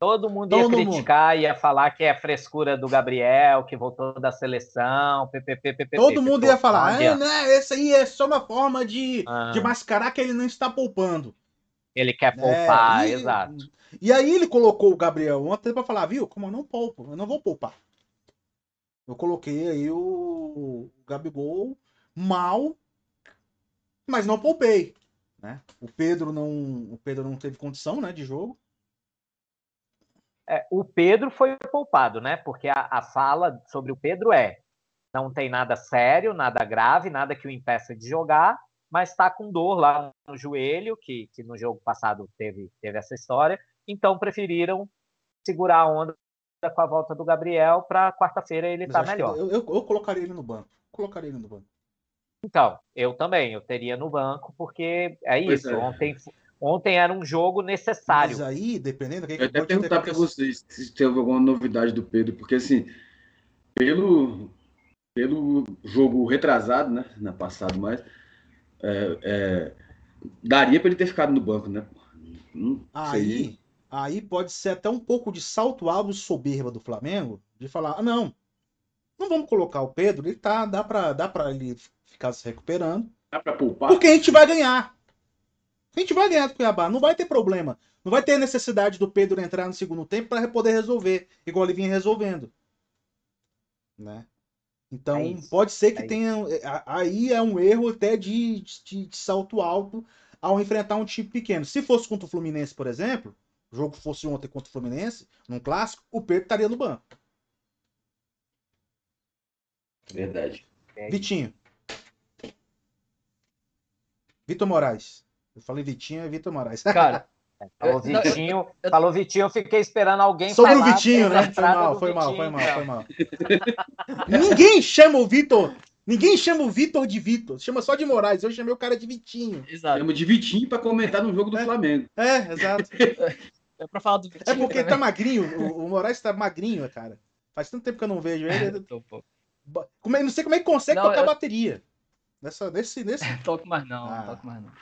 S2: Todo mundo ia
S1: Todo mundo.
S2: criticar, ia falar que é frescura do Gabriel, que voltou da seleção, PPP, PPP.
S1: Todo mundo ia falar, é, né? Esse aí é só uma forma de,
S2: Ah.
S1: de mascarar que ele não está poupando.
S2: Ele quer poupar,
S1: É, e-
S2: exato.
S1: E aí ele colocou o Gabriel ontem pra falar, viu? Como eu não poupo, eu não vou poupar. Eu coloquei aí o Gabigol mal, mas não poupei, né? O Pedro não, o Pedro não teve condição, né, de jogo.
S2: É, o Pedro foi poupado, né? Porque a, a fala sobre o Pedro é: não tem nada sério, nada grave, nada que o impeça de jogar, mas está com dor lá no joelho, que, que no jogo passado teve, teve essa história. Então preferiram segurar a onda com a volta do Gabriel para quarta-feira ele
S1: Mas
S2: tá melhor.
S1: Eu, eu, eu colocaria ele no banco. Colocaria ele no banco.
S2: Então, eu também, eu teria no banco, porque é
S3: Pois
S2: isso.
S3: é.
S2: Ontem, ontem era um jogo necessário.
S1: Mas aí, dependendo do que,
S3: Eu até perguntar para vocês se teve alguma novidade do Pedro, porque assim, pelo, pelo jogo retrasado, né, na passado mais, é, é, daria para ele ter ficado no banco, né? Não sei.
S1: Aí, aí pode ser até um pouco de salto alto e soberba do Flamengo, de falar, ah, não, não vamos colocar o Pedro, ele tá, dá pra, dá pra ele ficar se recuperando,
S3: Dá para poupar?
S1: porque a gente vai ganhar. A gente vai ganhar do Cuiabá, não vai ter problema. Não vai ter necessidade do Pedro entrar no segundo tempo para poder resolver, igual ele vinha resolvendo. Né? Então,
S2: É isso,
S1: pode ser que
S2: é
S1: tenha. a- Aí é um erro até de, de, de salto alto ao enfrentar um time pequeno. Se fosse contra o Fluminense, por exemplo, o jogo fosse ontem contra o Fluminense, num clássico, o Pedro estaria no banco.
S3: Verdade.
S2: É
S1: Vitinho. Vitor Moraes. Eu falei Vitinho, é Vitor Moraes.
S4: Cara, (laughs)
S2: Falou
S4: não, eu-
S2: Vitinho,
S4: eu-
S2: falou Vitinho, eu fiquei esperando alguém
S1: Sobre o
S2: falar
S1: Vitinho,
S2: da
S1: né? Foi mal, foi mal,
S2: Vitinho,
S1: foi mal, foi (laughs) mal. Ninguém chama o Vitor. Ninguém chama o Vitor de Vitor. Chama só de Moraes. Eu chamei o cara de Vitinho.
S4: exato.
S3: Chama de Vitinho para comentar no jogo do
S1: É.
S3: Flamengo.
S1: É, exato. (laughs)
S4: É pra falar do
S1: É
S4: Vitinho
S1: porque ele tá
S4: também.
S1: magrinho. O, o Moraes tá magrinho, cara. Faz tanto tempo que eu não vejo ele.
S4: Tô, pô.
S1: Como é- não sei como é que consegue
S4: Não,
S1: tocar
S4: eu-
S1: bateria. Nessa, nesse, nesse. (laughs)
S4: Toco mais não,
S1: Ah.
S4: não toco mais não.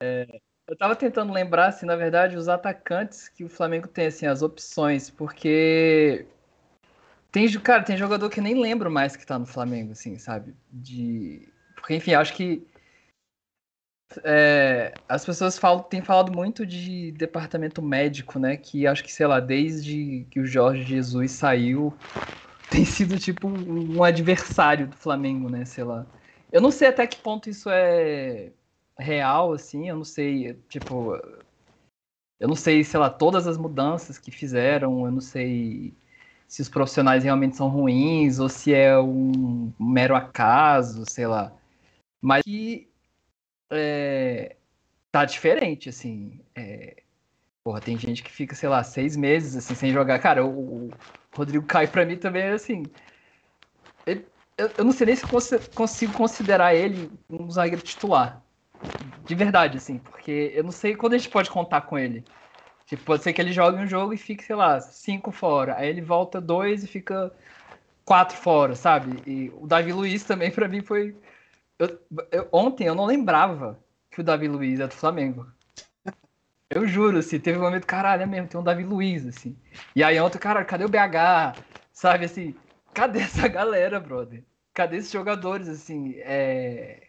S4: É, eu tava tentando lembrar, assim, na verdade, os atacantes que o Flamengo tem, assim, as opções, porque tem, cara, tem jogador que nem lembro mais que tá no Flamengo, assim, sabe? De... Porque, enfim, acho que é, as pessoas falam, têm falado muito de departamento médico, né? Que acho que, sei lá, desde que o Jorge Jesus saiu, (laughs) tem sido tipo um adversário do Flamengo, né? Sei lá. Eu não sei até que ponto isso é real, assim, eu não sei, tipo, eu não sei, sei lá, todas as mudanças que fizeram, eu não sei se os profissionais realmente são ruins ou se é um mero acaso, sei lá. Mas que é, tá diferente, assim. é, porra, tem gente que fica, sei lá, seis meses assim, sem jogar. Cara, o, o Rodrigo Caio pra mim também é assim. ele- eu, eu não sei nem se consi- consigo considerar ele um zagueiro titular. De verdade, assim, porque eu não sei quando a gente pode contar com ele. Tipo, pode ser que ele jogue um jogo e fique, sei lá, cinco fora. Aí ele volta dois e fica quatro fora, sabe? E o Davi Luiz também, pra mim, foi. eu- eu- ontem eu não lembrava que o Davi Luiz é do Flamengo. Eu juro, assim, teve um momento, caralho, é mesmo, tem um Davi Luiz, assim. E aí ontem, cara, cadê o BH? Sabe, assim, cadê (laughs) essa galera, brother? Cadê esses jogadores, assim? É...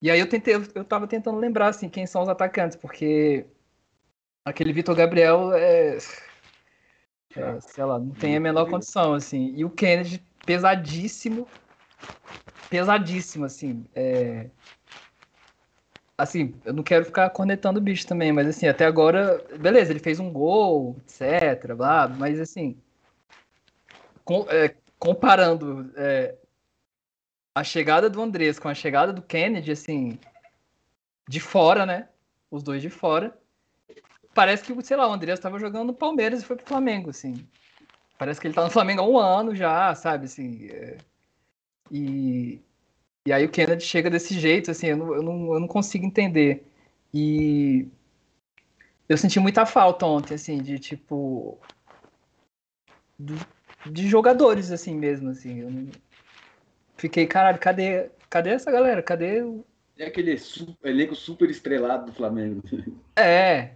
S4: E aí eu tentei, eu, tava tentando lembrar, assim, quem são os atacantes, porque aquele Vitor Gabriel é... é, sei lá, não tem a menor condição, assim. E o Kennedy, pesadíssimo, pesadíssimo, assim. É... Assim, eu não quero ficar cornetando o bicho também, mas assim, até agora, beleza, ele fez um gol, etc, blá, mas assim, com- é, comparando é, a chegada do Andrés com a chegada do Kennedy, assim, de fora, né? Os dois de fora. Parece que, sei lá, o Andrés estava jogando no Palmeiras e foi pro Flamengo, assim. Parece que ele tá no Flamengo há um ano já, sabe, assim. é. E, e aí o Kennedy chega desse jeito, assim, eu não, eu não, eu não consigo entender. E eu senti muita falta ontem, assim, de tipo. do- de jogadores, assim mesmo, assim. Eu Fiquei, caralho, cadê, cadê essa galera? Cadê o.
S3: É aquele su- elenco super estrelado do Flamengo. (laughs)
S4: É,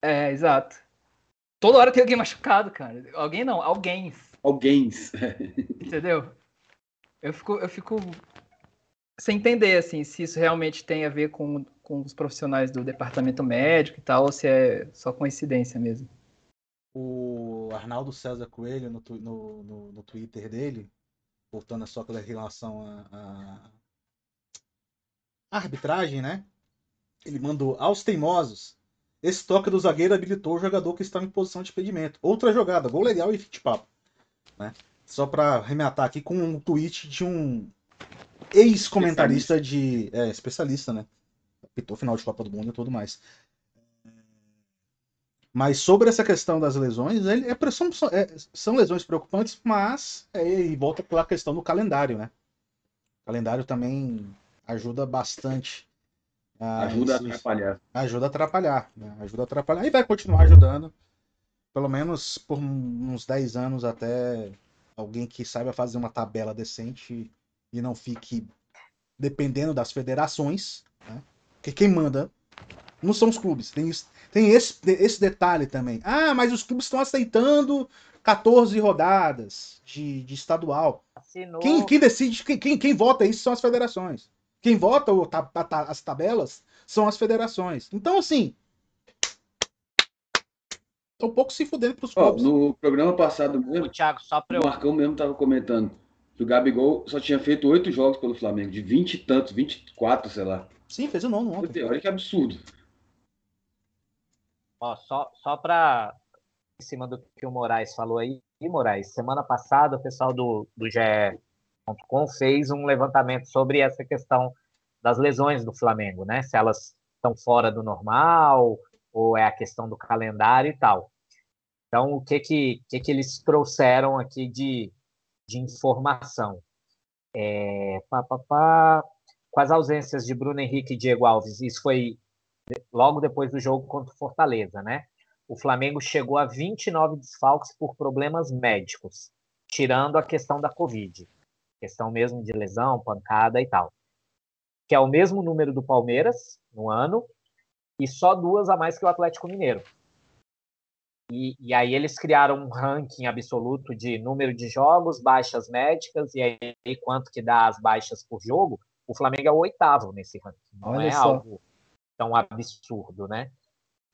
S4: é, exato. Toda hora tem alguém machucado, cara. Alguém não, alguém,
S3: Alguém. (laughs)
S4: entendeu? Eu fico, eu fico sem entender, assim, se isso realmente tem a ver com, com os profissionais do departamento médico e tal, ou se é só coincidência mesmo.
S1: O Arnaldo César Coelho, no, no, no, no Twitter dele, voltando a só com relação à arbitragem, né? Ele mandou aos teimosos. Esse toque do zagueiro habilitou o jogador que estava em posição de impedimento. Outra jogada, gol legal e fit papo. Né? Só para arrematar aqui com um tweet de um ex-comentarista de. É, especialista, né? Apitou final de Copa do Mundo e tudo mais. Mas sobre essa questão das lesões, ele, é, são, é, são lesões preocupantes, mas é, e volta pela questão do calendário, né? calendário também ajuda bastante.
S3: ajuda a atrapalhar.
S1: Ajuda a atrapalhar, né? Ajuda a atrapalhar. E vai continuar ajudando, pelo menos por uns 10 anos até alguém que saiba fazer uma tabela decente e não fique dependendo das federações, né? Porque quem manda não são os clubes. Tem, tem esse, esse detalhe também. Ah, mas os clubes estão aceitando 14 rodadas de, de estadual. Quem, quem, decide, quem, quem, quem, vota isso são as federações. Quem vota o, ta, ta, as tabelas são as federações. Então, assim. Tô um pouco se fudendo pros clubes.
S3: Oh, no programa passado mesmo,
S2: o, Thiago, só pra eu...
S3: o Marcão mesmo tava comentando que o Gabigol só tinha feito oito jogos pelo Flamengo, de 20 e tantos, 24, sei lá.
S1: Sim, fez o nono ontem.
S3: Olha que absurdo.
S2: Ó, só, só para em cima do que o Moraes falou aí, e Moraes, semana passada o pessoal do, do GE.com fez um levantamento sobre essa questão das lesões do Flamengo, né? Se elas estão fora do normal, ou é a questão do calendário e tal. Então, o que que, que, que eles trouxeram aqui de, de informação? É, pá, pá, pá, com as ausências de Bruno Henrique e Diego Alves, isso foi logo depois do jogo contra o Fortaleza, né? O Flamengo chegou a 29 desfalques por problemas médicos, tirando a questão da Covid, questão mesmo de lesão, pancada e tal, que é o mesmo número do Palmeiras no ano e só duas a mais que o Atlético Mineiro. E, e, aí eles criaram um ranking absoluto de número de jogos, baixas médicas, e aí quanto que dá as baixas por jogo. O Flamengo é o oitavo nesse ranking. Não Olha é só. algo tão absurdo, né?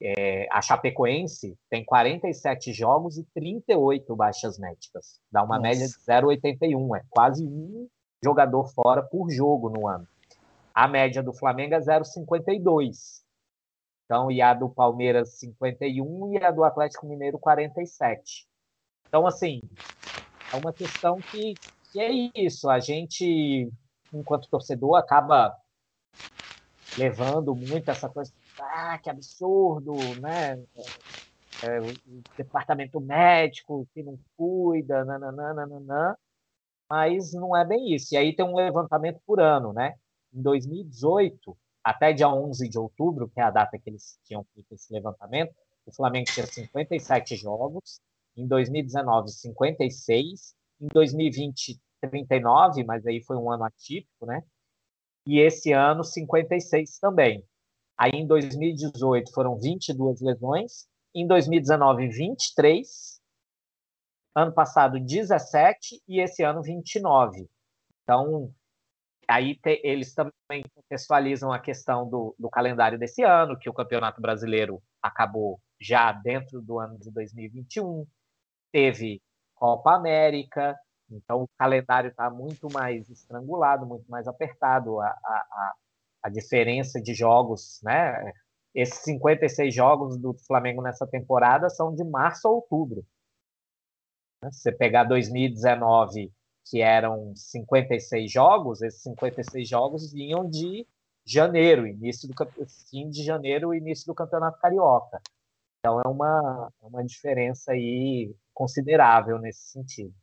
S2: É, a Chapecoense tem 47 jogos e 38 baixas médicas. Dá uma Nossa. média de 0,81. É quase um jogador fora por jogo no ano. A média do Flamengo é 0,52. Então, e a do Palmeiras 51 e a do Atlético Mineiro 47. Então, assim, é uma questão que, que é isso. A gente, enquanto torcedor, acaba levando muito essa coisa, ah, que absurdo, né? É, o departamento médico que não cuida, nananana, mas não é bem isso. E aí tem um levantamento por ano, né? Em 2018, até dia 11 de outubro, que é a data que eles tinham feito esse levantamento, o Flamengo tinha 57 jogos, em 2019, 56, em 2020, 39, mas aí foi um ano atípico, né? e esse ano 56 também. Aí em 2018 foram 22 lesões, em 2019 23, ano passado 17 e esse ano 29. Então, aí te, eles também contextualizam a questão do, do calendário desse ano, que o Campeonato Brasileiro acabou já dentro do ano de 2021, teve Copa América, então, o calendário está muito mais estrangulado, muito mais apertado. A, a, a diferença de jogos, né? Esses 56 jogos do Flamengo nessa temporada são de março a outubro. Né? Se você pegar 2019, que eram 56 jogos, esses 56 jogos vinham de janeiro, início do fim de janeiro, início do Campeonato Carioca. Então é uma, é uma diferença aí considerável nesse sentido.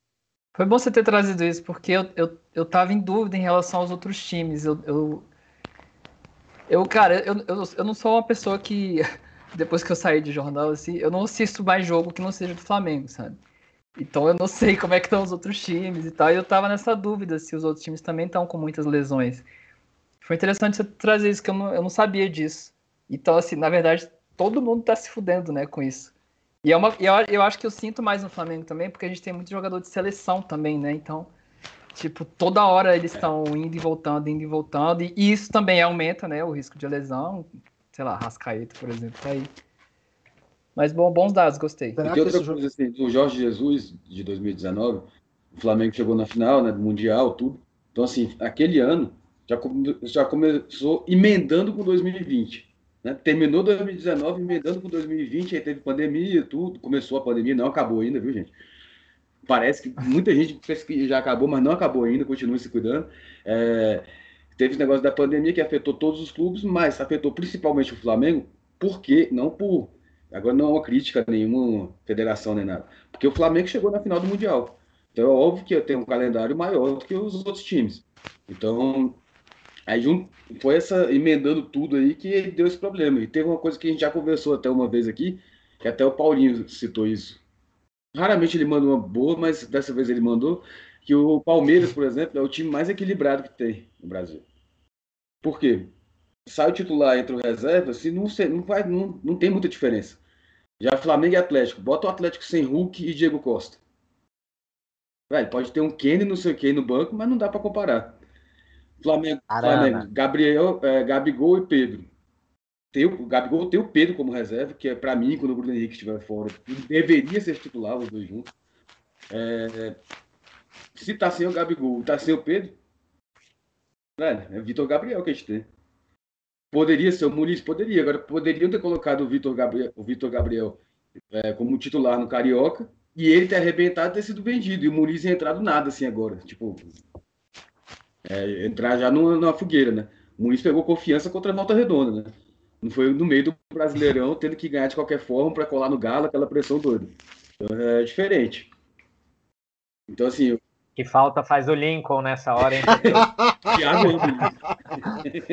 S4: Foi bom você ter trazido isso, porque eu, eu, eu tava em dúvida em relação aos outros times. Eu, eu, eu cara, eu, eu, eu não sou uma pessoa que, (laughs) depois que eu saí de jornal, assim, eu não assisto mais jogo que não seja do Flamengo, sabe? Então eu não (laughs) sei como é que estão os outros times e tal. E eu tava nessa dúvida se os outros times também estão com muitas lesões. Foi interessante você trazer isso, que eu não, eu não sabia disso. Então, assim, na verdade, todo mundo tá se fudendo, né, com isso. E é uma, eu, eu acho que eu sinto mais no Flamengo também, porque a gente tem muito jogador de seleção também, né? Então, tipo, toda hora eles estão é. indo e voltando, indo e voltando. E isso também aumenta, né? O risco de lesão. Sei lá, Rascaeta, por exemplo, tá aí. Mas bom, bons dados, gostei.
S3: E tem outra coisa assim, do Jorge Jesus, de 2019, o Flamengo chegou na final, né? Do Mundial, tudo. Então, assim, aquele ano já, já começou emendando com 2020. Né? Terminou 2019, emendando com 2020, aí teve pandemia, tudo. Começou a pandemia, não acabou ainda, viu, gente? Parece que muita gente pensa que já acabou, mas não acabou ainda, continua se cuidando. É, teve esse negócio da pandemia que afetou todos os clubes, mas afetou principalmente o Flamengo, porque não por. Agora não é uma crítica nenhuma federação nem nada. Porque o Flamengo chegou na final do Mundial. Então é óbvio que eu tenho um calendário maior do que os outros times. Então, aí foi essa emendando tudo aí que deu esse problema. E teve uma coisa que a gente já conversou até uma vez aqui, que até o Paulinho citou isso. Raramente ele manda uma boa, mas dessa vez ele mandou que o Palmeiras, por exemplo, é o time mais equilibrado que tem no Brasil. Por quê? Sai o titular entre o reserva, assim, não, não, vai, não, não tem muita diferença. Já Flamengo e Atlético, bota o Atlético sem Hulk e Diego Costa. Velho, pode ter um Kenny, não sei o que no banco, mas não dá pra comparar. Flamengo. Flamengo Gabriel, é, Gabigol e Pedro. Tem o, o Gabigol tem o Pedro como reserva, que é pra mim, quando o Bruno Henrique estiver fora, deveria ser titular, os dois juntos. É, se tá sem o Gabigol, tá sem o Pedro, velho, é Vitor Gabriel que a gente tem. Poderia ser o Muniz? Poderia. Agora, poderiam ter colocado o Vitor Gabriel, o Vitor Gabriel é, como titular no Carioca e ele ter arrebentado e ter sido vendido. E o Muniz ia entrar do nada, assim, agora. Tipo, é, entrar já numa, numa fogueira, né? O Muniz pegou confiança contra a Volta Redonda, né? Não foi no meio do Brasileirão, tendo que ganhar de qualquer forma para colar no Galo, aquela pressão doida. Então, é diferente. Então, assim,
S2: Que falta faz o Lincoln nessa hora, hein? (laughs)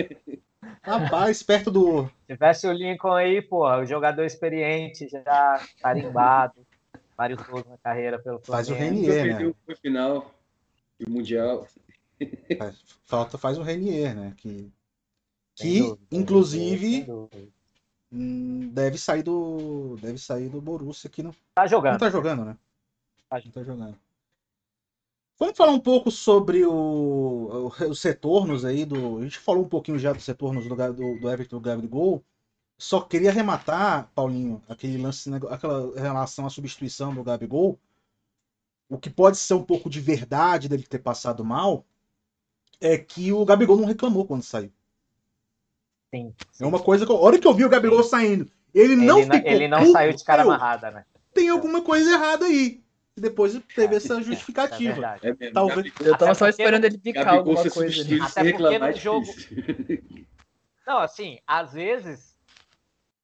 S2: (laughs)
S1: Rapaz, perto do.
S2: Se tivesse o Lincoln aí, porra, o jogador experiente, já carimbado, vários gols na carreira pelo
S1: Faz o
S2: Flamengo.
S1: Renier, né?
S3: final e o Mundial.
S1: Falta faz o Renier, né? Que, que
S2: dúvida,
S1: inclusive, hum, deve sair do. Deve sair do Borussia que não,
S2: Tá
S1: não
S2: jogando.
S1: tá jogando, né?
S2: Tá
S1: Não tá jogando. Vamos falar um pouco sobre o, o- os retornos aí do. A gente falou um pouquinho já dos retornos do, do, do Everton do Gabigol. Só queria arrematar, Paulinho, aquele lance, nego- aquela relação à substituição do Gabigol. O que pode ser um pouco de verdade dele ter passado mal é que o Gabigol não reclamou quando saiu.
S2: Sim, sim.
S1: É uma coisa que. eu- A hora que eu vi o Gabigol saindo, ele não
S2: ele, não-
S1: ficou.
S2: ele não
S1: puto,
S2: saiu de cara amarrada, né?
S1: Tem alguma coisa errada aí. E depois teve essa
S2: É
S1: justificativa.
S2: verdade.
S3: É mesmo.
S1: Talvez-
S3: Gabigol-
S4: Eu tava só esperando ele picar
S3: Gabigol
S4: alguma coisa ali.
S3: substituído
S2: Até porque
S3: reclamar é
S2: no jogo-. Não, assim, às vezes,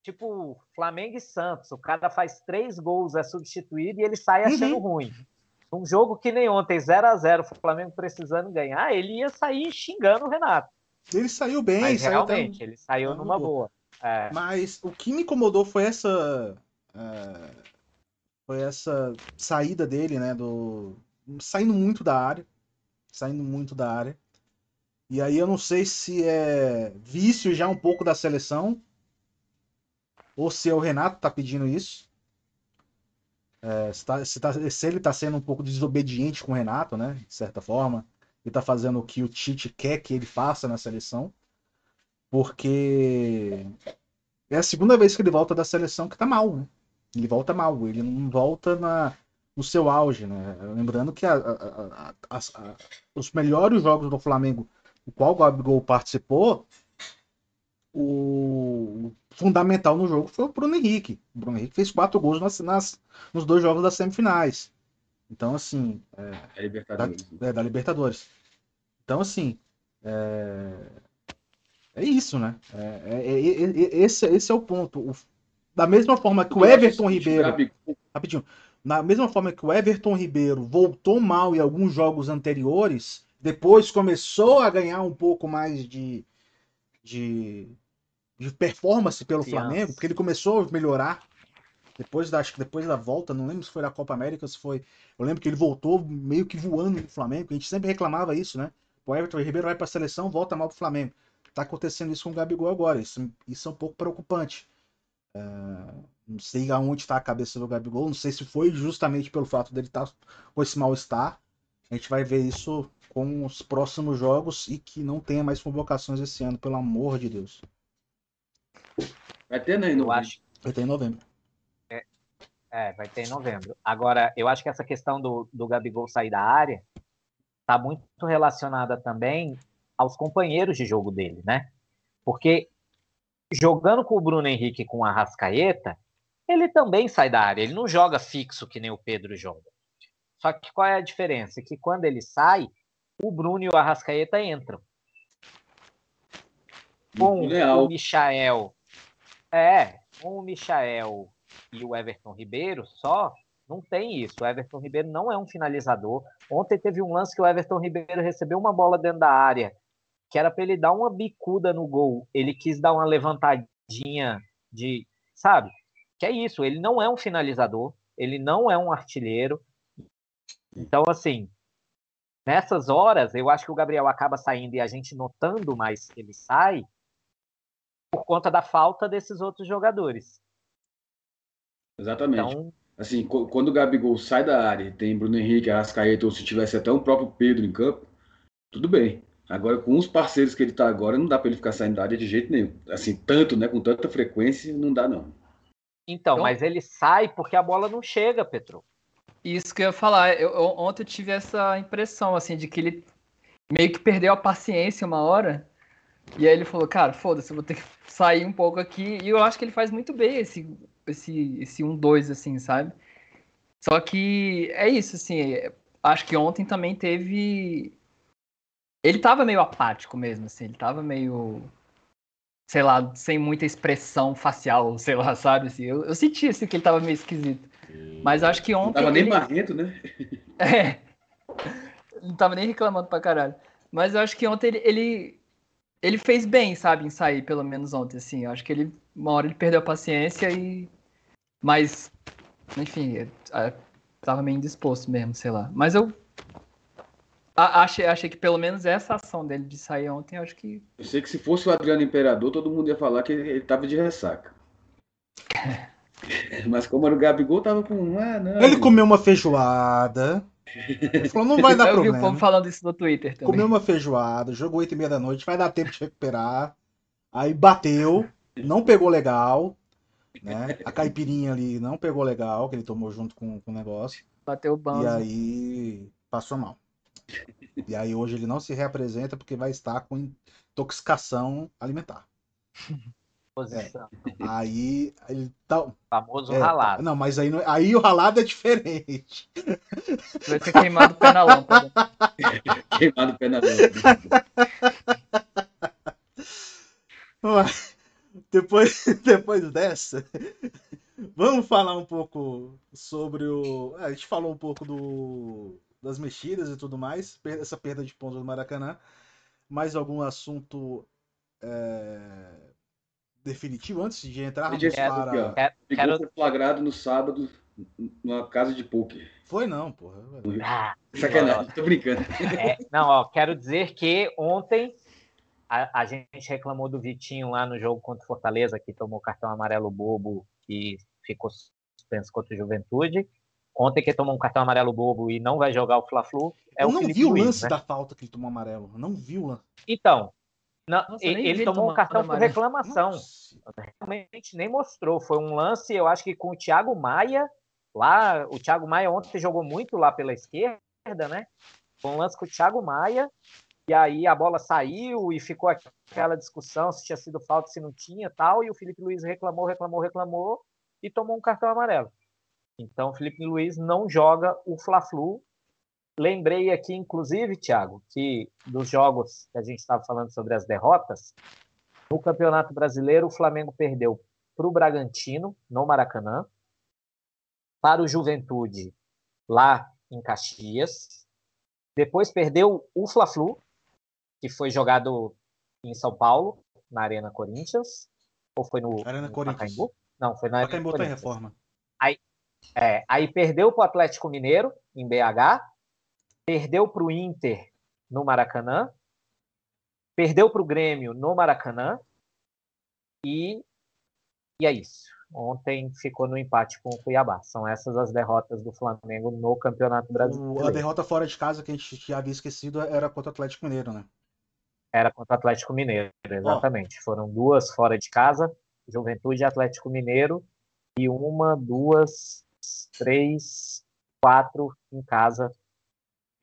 S2: tipo, Flamengo e Santos, o cara faz três gols, é substituído e ele sai achando
S1: Uhum.
S2: ruim. Um jogo que nem ontem, 0 a 0 o Flamengo precisando ganhar, ele ia sair xingando o Renato.
S1: Ele saiu bem,
S2: Mas
S1: saiu até-
S2: realmente, ele saiu numa
S1: boa.
S2: boa. É,
S1: Mas o que me incomodou foi essa. é, Foi essa saída dele, né? Do. Saindo muito da área. Saindo muito da área. E aí eu não sei se é vício já um pouco da seleção. Ou se é o Renato que tá pedindo isso. É, se, tá- se tá- se ele tá sendo um pouco desobediente com o Renato, né? De certa forma. Ele tá fazendo o que o Tite quer que ele faça na seleção. Porque é a segunda vez que ele volta da seleção que tá mal, né? Ele volta mal, ele não volta na, no seu auge, né? Lembrando que a- a- a- os melhores jogos do Flamengo, o qual o Gabigol participou, o fundamental no jogo foi o Bruno Henrique. O Bruno Henrique fez quatro gols nas, nas- nos dois jogos das semifinais. Então, assim,
S3: É Libertadores.
S1: é, da Libertadores. Então, assim, é, é isso, né? É, é- é- é- é- esse, esse é o ponto. O- da mesma forma que o Everton Ribeiro. Rapidinho. Na mesma forma que o Everton Ribeiro voltou mal em alguns jogos anteriores, depois começou a ganhar um pouco mais de, de, de performance pelo
S2: Confiança.
S1: Flamengo, porque ele começou a melhorar. Depois da, acho que depois da volta, não lembro se foi da Copa América, se foi. Eu lembro que ele voltou meio que voando no Flamengo. A gente sempre reclamava isso, né? O Everton Ribeiro vai para a seleção, volta mal pro Flamengo. Tá acontecendo isso com o Gabigol agora. Isso, isso é um pouco preocupante. Não sei aonde está a cabeça do Gabigol, não sei se foi justamente pelo fato dele estar com esse mal-estar. A gente vai ver isso com os próximos jogos e que não tenha mais convocações esse ano, pelo amor de Deus.
S3: Vai ter, né? em
S2: eu
S3: novembro.
S2: acho
S1: Vai ter em novembro.
S2: É, vai ter em novembro. Agora, eu acho que essa questão do, do Gabigol sair da área está muito relacionada também aos companheiros de jogo dele, né? Porque jogando com o Bruno Henrique com o Arrascaeta, ele também sai da área. Ele não joga fixo que nem o Pedro joga. Só que qual é a diferença? Que quando ele sai, o Bruno e o Arrascaeta entram. Com o Michael. É, com o Michael e o Everton Ribeiro só, Não tem isso. O Everton Ribeiro não é um finalizador. Ontem teve um lance que o Everton Ribeiro recebeu uma bola dentro da área, que era para ele dar uma bicuda no gol. Ele quis dar uma levantadinha de, sabe? Que é isso. Ele não é um finalizador. Ele não é um artilheiro. Então, assim, nessas horas, eu acho que o Gabriel acaba saindo e a gente notando mais que ele sai por conta da falta desses outros jogadores.
S3: Exatamente. Então, assim, quando o Gabigol sai da área, tem Bruno Henrique, Arrascaeta, ou se tivesse até o próprio Pedro em campo, tudo bem. Agora, com os parceiros que ele está agora, não dá para ele ficar saindo da área de jeito nenhum. Assim, tanto, né, com tanta frequência, não dá não.
S2: Então, então mas ele sai porque a bola não chega, Petro.
S4: Isso que eu ia falar. Eu, ontem eu tive essa impressão, assim, de que ele meio que perdeu a paciência uma hora. E aí ele falou, cara, foda-se, eu vou ter que (laughs) sair um pouco aqui. E eu acho que ele faz muito bem esse, esse, esse 1-2, assim, sabe? Só que é isso, assim, acho que ontem também teve. Ele tava meio apático mesmo, assim, ele tava meio. Sei lá, sem muita expressão facial, (laughs) sei lá, sabe? Assim, eu, eu senti assim, que ele tava meio esquisito. Mas acho que ontem. Não
S3: tava nem ele... marrento, né? (laughs)
S4: É. Não tava nem reclamando pra caralho. Mas eu acho que ontem ele, ele, ele, fez bem, sabe, em sair, pelo menos ontem, assim. Eu acho que ele, uma hora ele perdeu a paciência e. Mas, enfim, tava meio indisposto mesmo, sei lá. Mas eu achei, achei que pelo menos essa ação dele de sair ontem, eu acho que.
S3: Eu sei que se fosse o Adriano Imperador, todo mundo ia falar que ele, ele tava de ressaca. (laughs) Mas como era o Gabigol, tava com. Ah, não.
S1: Ele comeu uma feijoada. Ele falou, não vai dar Eu (laughs) problema. Eu vi o povo
S4: falando isso no Twitter também.
S1: Comeu uma feijoada, jogou 8 e meia da noite, vai dar tempo de recuperar. Aí bateu, não pegou legal. Né? A caipirinha ali não pegou legal, que ele tomou junto com, com o negócio.
S4: Bateu o banco.
S1: E aí passou mal. E aí hoje ele não se reapresenta porque vai estar com intoxicação alimentar. (laughs)
S2: posição. É.
S1: Aí ele tá.
S2: Famoso é, ralado.
S1: Não, mas aí, aí o ralado é diferente.
S4: Vai ter queimado o pé na lâmpada. (laughs)
S3: queimado o pé na lâmpada.
S1: depois, (laughs) depois dessa, vamos falar um pouco sobre o. A gente falou um pouco do, das mexidas e tudo mais, essa perda de pontos do Maracanã. Mais algum assunto é, definitivo antes de entrarmos
S3: quero, para. Quero, quero... foi flagrado no sábado numa casa de poker.
S1: Foi não, porra.
S3: Ah, Sacanagem, tô brincando.
S2: É, não, ó, quero dizer que ontem a, a, gente reclamou do Vitinho lá no jogo contra o Fortaleza, que tomou cartão amarelo bobo e ficou suspenso contra o Juventude. Ontem que tomou um cartão amarelo bobo e não vai jogar o Fla-Flu é Eu o
S1: não
S2: Felipe
S1: vi o
S2: Luiz,
S1: lance
S2: né?
S1: da falta que ele tomou amarelo. não vi o lance.
S2: Então, não, Nossa, ele, ele tomou um cartão por reclamação. Nossa. Realmente nem mostrou. Foi um lance, eu acho que com o Thiago Maia. Lá, o Thiago Maia ontem jogou muito lá pela esquerda, né? Foi um lance com o Thiago Maia. E aí a bola saiu e ficou aquela discussão se tinha sido falta, se não tinha tal. E o Felipe Luiz reclamou, reclamou, reclamou e tomou um cartão amarelo. Então o Felipe Luiz não joga o Fla-Flu Lembrei aqui, inclusive, Thiago, que dos jogos que a gente estava falando sobre as derrotas, no Campeonato Brasileiro, o Flamengo perdeu para o Bragantino, no Maracanã, para o Juventude, lá em Caxias. Depois perdeu o Fla-Flu, que foi jogado em São Paulo, na Arena Corinthians. Ou foi no,
S1: Arena
S2: no
S1: Corinthians.
S2: Pacaembu? Não, foi na Arena
S1: Pacaembu. Tá em reforma.
S2: Aí, é, aí perdeu para o Atlético Mineiro, em BH, perdeu para o Inter no Maracanã, perdeu para o Grêmio no Maracanã e, e é isso. Ontem ficou no empate com o Cuiabá. São essas as derrotas do Flamengo no Campeonato Brasileiro.
S1: a derrota fora de casa que a gente já havia esquecido era contra o Atlético Mineiro, né?
S2: Era contra o Atlético Mineiro, exatamente. Oh. Foram duas fora de casa, Juventude e Atlético Mineiro, e uma, duas, três, quatro em casa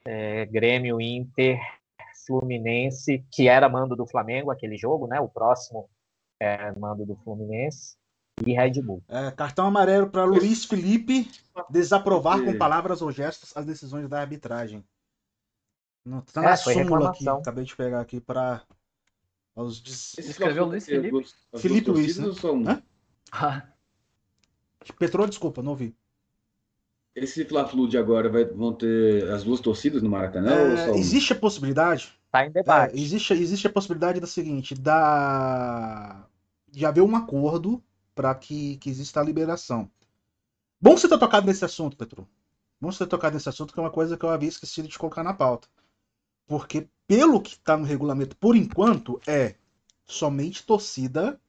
S2: é, Grêmio, Inter, Fluminense, que era mando do Flamengo, aquele jogo, né? O próximo é mando do Fluminense, e Red Bull.
S1: É, cartão amarelo para Luiz Felipe desaprovar com palavras ou gestos as decisões da arbitragem. Não, tá na é, súmula aqui, acabei de pegar aqui para os
S4: Escreveu Luiz Felipe?
S1: Felipe Luiz, né? Hã? Ah. Petrô, desculpa, não ouvi.
S3: Esse Fla-Flu de agora vai, vão ter as duas torcidas no Maracanã? ou só
S1: É, existe a possibilidade
S2: Tá em debate.
S1: É, existe, existe a possibilidade da seguinte, da de haver um acordo para que, que exista a liberação. Bom você ter tocado nesse assunto, Petro. Bom você ter tocado nesse assunto, que é uma coisa que eu havia esquecido de colocar na pauta. Porque, pelo que está no regulamento, por enquanto, é somente torcida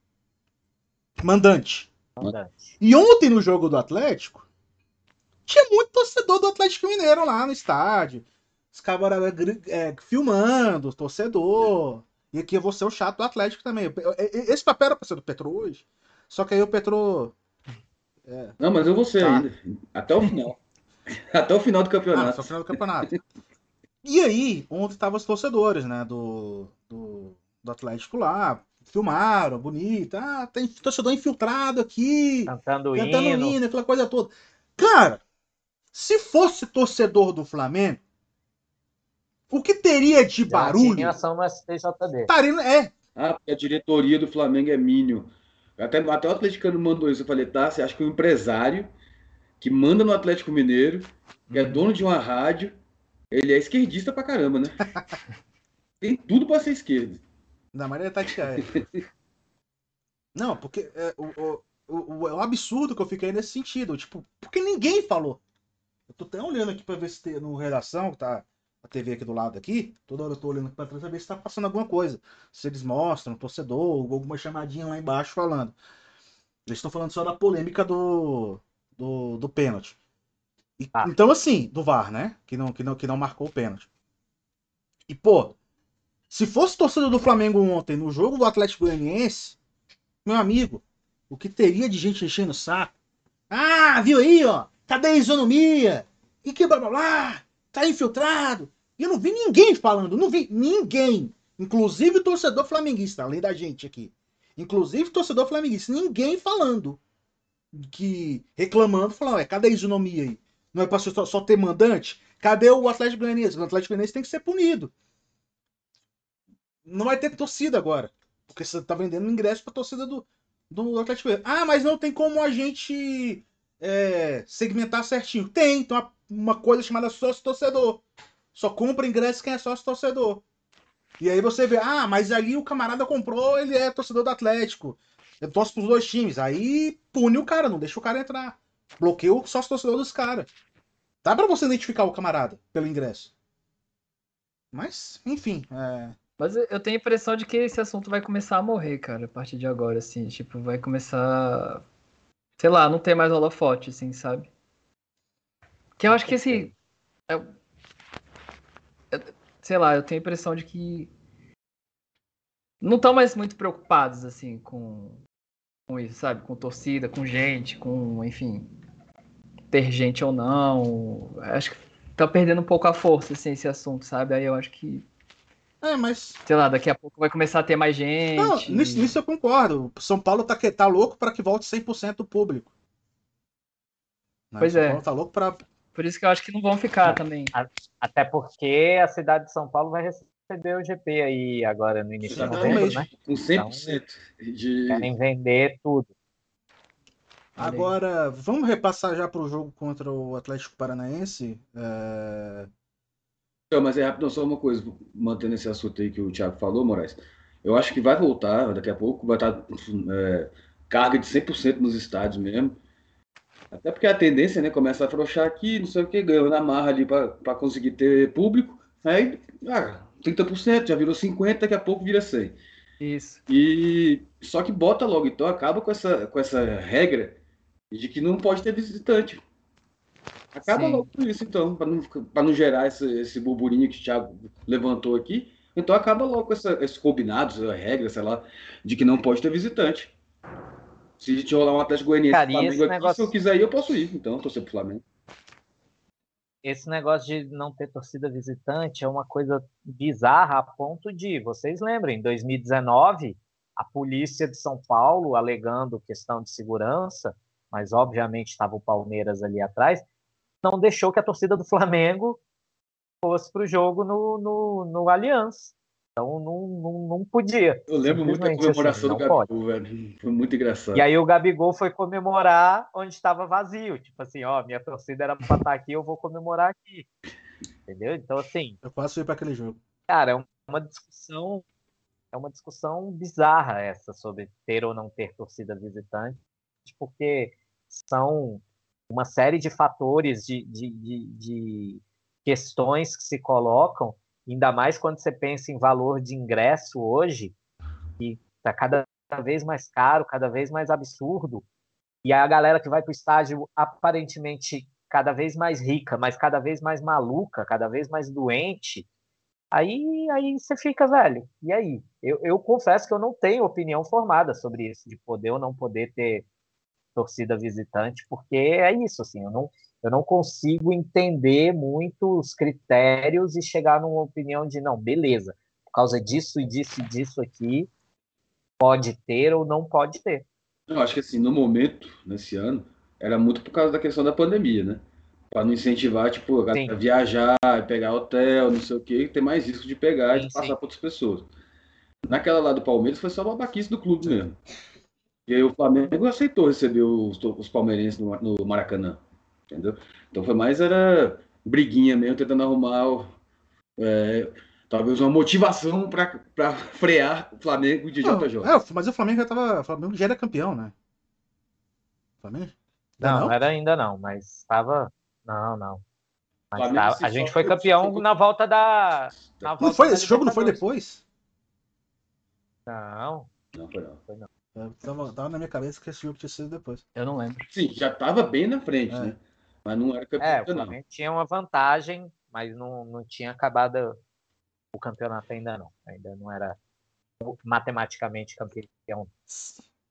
S1: mandante.
S2: Mandante.
S1: E ontem no jogo do Atlético, tinha muito torcedor do Atlético Mineiro lá no estádio. Os caras é, filmando, torcedor. E aqui eu vou ser o chato do Atlético também. Esse papel era pra ser do Petro hoje. Só que aí o Petro.
S3: Não, mas eu vou ser
S1: Tá.
S3: ainda. Até o final. (laughs) Até o final do
S1: Ah,
S3: campeonato.
S1: só final do campeonato. E aí, ontem estavam os torcedores, né? Do, do, do Atlético lá. Filmaram, bonito. Ah, tem torcedor infiltrado aqui.
S2: Cantando,
S1: cantando
S2: hino.
S1: hino, aquela coisa toda. Cara, se fosse torcedor do Flamengo, o que teria de
S2: Já
S1: barulho?
S2: tinha ação no STJD.
S1: Estaria, é,
S3: Ah, porque a diretoria do Flamengo é mínimo. Até, até o atleticano mandou isso. Eu falei, tá, você acha que o empresário que manda no Atlético Mineiro, que é dono de uma rádio, ele é esquerdista pra caramba, né? (laughs) Tem tudo pra ser esquerda.
S1: da Maria Tatiana. Não, porque é, o, o, o, o- é um absurdo que eu fiquei nesse sentido. Tipo, porque ninguém falou. Eu tô até olhando aqui pra ver se tem no redação, que tá a TV aqui do lado aqui. Toda hora eu tô olhando aqui pra trás pra ver se tá passando alguma coisa. Se eles mostram, torcedor, ou alguma chamadinha lá embaixo falando. Eles estão falando só da polêmica do, do, do pênalti. E-
S2: Ah.
S1: Então, assim, do VAR, né? Que não, que, não, que não marcou o pênalti. E, pô, se fosse torcedor do Flamengo ontem no jogo do Atlético Goianiense, meu amigo, o que teria de gente enchendo o saco? Ah, viu aí, ó? Cadê a isonomia? E que blá blá blá? Tá infiltrado. E eu não vi ninguém falando, não vi ninguém. Inclusive o torcedor flamenguista, além da gente aqui. Inclusive o torcedor flamenguista, ninguém falando. Que reclamando, falando, ué, cadê a isonomia aí? Não é pra só, só ter mandante? Cadê o Atlético Goianiense? O Atlético Goianiense tem que ser punido. Não vai ter torcida agora. Porque você tá vendendo ingresso pra torcida do, do Atlético Goianiense. Ah, mas não tem como a gente é, segmentar certinho. Tem, tem uma, coisa chamada sócio torcedor. Só compra ingresso quem é sócio torcedor. E aí você vê, ah, mas ali o camarada comprou, ele é torcedor do Atlético. Eu torço pros dois times. Aí pune o cara, não deixa o cara entrar. Bloqueia o sócio torcedor dos caras. Dá pra você identificar o camarada pelo ingresso. Mas, enfim, é,
S4: Mas eu tenho a impressão de que esse assunto vai começar a morrer, cara, a partir de agora, assim. Tipo, vai começar. Sei lá, não ter mais holofote, assim, sabe? Que eu acho que esse. é- é- sei lá, eu tenho a impressão de que. Não estão mais muito preocupados, assim, com, com isso, sabe? Com torcida, com gente, com, enfim. Ter gente ou não. Acho que tá perdendo um pouco a força, assim, esse assunto, sabe? Aí eu acho que
S1: é, mas
S4: sei lá, daqui a pouco vai começar a ter mais gente.
S1: Não, nisso, nisso eu concordo. O São Paulo tá, tá louco para que volte 100% do público. Né?
S4: Pois
S1: São
S4: é.
S1: Paulo tá louco para
S4: Por isso que eu acho que não vão ficar também.
S2: Até porque a cidade de São Paulo vai receber o GP aí agora no início de
S1: Exatamente.
S2: novembro, né?
S3: Com 100% de.
S2: Querem vender tudo.
S1: Agora, vamos repassar já pro jogo contra o Atlético Paranaense. É,
S3: Não, mas é rápido, só uma coisa, mantendo esse assunto aí que o Thiago falou, Moraes. Eu acho que vai voltar daqui a pouco, vai estar é, carga de 100% nos estádios mesmo. Até porque a tendência, né, começa a afrouxar aqui, não sei o que, ganhou na marra ali para conseguir ter público. Aí, ah, 30%, já virou 50%, daqui a pouco vira 100%.
S4: Isso.
S3: E só que bota logo, então acaba com essa, com essa regra de que não pode ter visitante. Acaba
S4: Sim.
S3: logo com isso, então, para não, pra não gerar esse, esse burburinho que o Thiago levantou aqui. Então acaba logo com essa, esses combinados, a regra, sei lá, de que não pode ter visitante. Se a gente rolar um Atlético Goianiense
S2: Cara,
S3: Flamengo aqui,
S2: negócio-
S3: se eu quiser ir, eu posso ir. Então, torcer pro Flamengo.
S2: Esse negócio de não ter torcida visitante é uma coisa bizarra a ponto de, vocês lembrem, em 2019, a polícia de São Paulo, alegando questão de segurança, mas obviamente estava o Palmeiras ali atrás, não deixou que a torcida do Flamengo fosse para o jogo no, no, no Allianz. Então não, não, não podia.
S3: Eu lembro muito da
S2: Simplesmente
S3: comemoração
S2: assim,
S3: do Gabigol, velho. Foi muito engraçado.
S2: E aí o Gabigol foi comemorar onde estava vazio. Tipo assim, ó, minha torcida era pra estar aqui, eu vou comemorar aqui. Entendeu? Então, assim,
S1: Eu quase fui pra aquele jogo.
S2: cara, é uma discussão. É uma discussão bizarra essa sobre ter ou não ter torcida visitante, porque são uma série de fatores, de, de, de, de questões que se colocam, ainda mais quando você pensa em valor de ingresso hoje, que está cada vez mais caro, cada vez mais absurdo, e a galera que vai para o estádio aparentemente cada vez mais rica, mas cada vez mais maluca, cada vez mais doente, aí, aí você fica, velho, e aí? Eu, eu confesso que eu não tenho opinião formada sobre isso, de poder ou não poder ter torcida visitante, porque é isso, assim, eu não, eu não consigo entender muito os critérios e chegar numa opinião de, não, beleza, por causa disso e disso e disso aqui, pode ter ou não pode ter.
S3: Eu acho que assim, no momento, nesse ano, era muito por causa da questão da pandemia, né? Para não incentivar, tipo, a viajar, pegar hotel, não sei o quê, ter mais risco de pegar e
S2: Sim,
S3: de passar para outras pessoas. Naquela lá do Palmeiras foi só babaquice do clube mesmo. E aí o Flamengo aceitou receber os, os palmeirenses no, no Maracanã, entendeu? Então foi mais, era briguinha mesmo, tentando arrumar, é, talvez uma motivação para frear o Flamengo de JJ.
S1: Não, é, mas o Flamengo já tava. O Flamengo já era campeão, né? Flamengo?
S2: Não,
S1: não?
S2: não era ainda não, mas estava. Não, não. Tava- A gente foi
S3: foi-
S2: campeão
S3: só-
S2: na volta da. na
S1: Não
S2: volta
S1: foi,
S2: da
S1: esse jogo não foi depois?
S2: Não,
S3: Não, foi não.
S1: Eu tava, tava na minha cabeça que esse jogo tinha sido depois.
S4: Eu não lembro.
S3: Sim, já estava bem na frente,
S1: É.
S3: né? Mas não era campeão,
S2: é, o
S3: não.
S2: Tinha uma vantagem, mas não, não tinha acabado o campeonato ainda não. Ainda não era matematicamente campeão.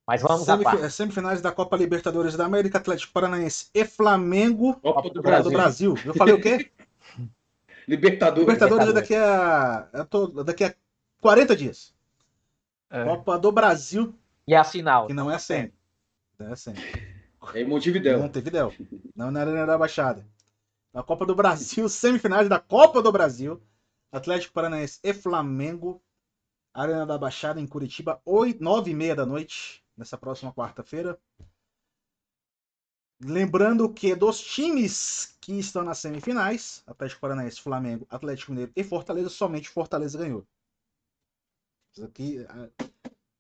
S2: Mas vamos
S1: Semif- é, Semifinais da Copa Libertadores da América, Atlético Paranaense e Flamengo.
S3: Copa do
S1: Copa do
S3: Brasil.
S1: Brasil. Eu falei o quê? (laughs)
S3: Libertadores.
S1: Libertadores é daqui a. eu tô- daqui a 40 dias.
S4: É.
S1: Copa do Brasil,
S2: E a final?
S1: que não é sem. Não é sem.
S3: É em Montevidéu.
S1: Montevidéu. Não na Arena da Baixada. Na Copa do Brasil, (laughs) semifinais da Copa do Brasil. Atlético Paranaense e Flamengo. Arena da Baixada em Curitiba, 9 e meia da noite, nessa próxima quarta-feira. Lembrando que dos times que estão nas semifinais, Atlético Paranaense, Flamengo, Atlético Mineiro e Fortaleza, somente Fortaleza ganhou. Isso aqui, ah,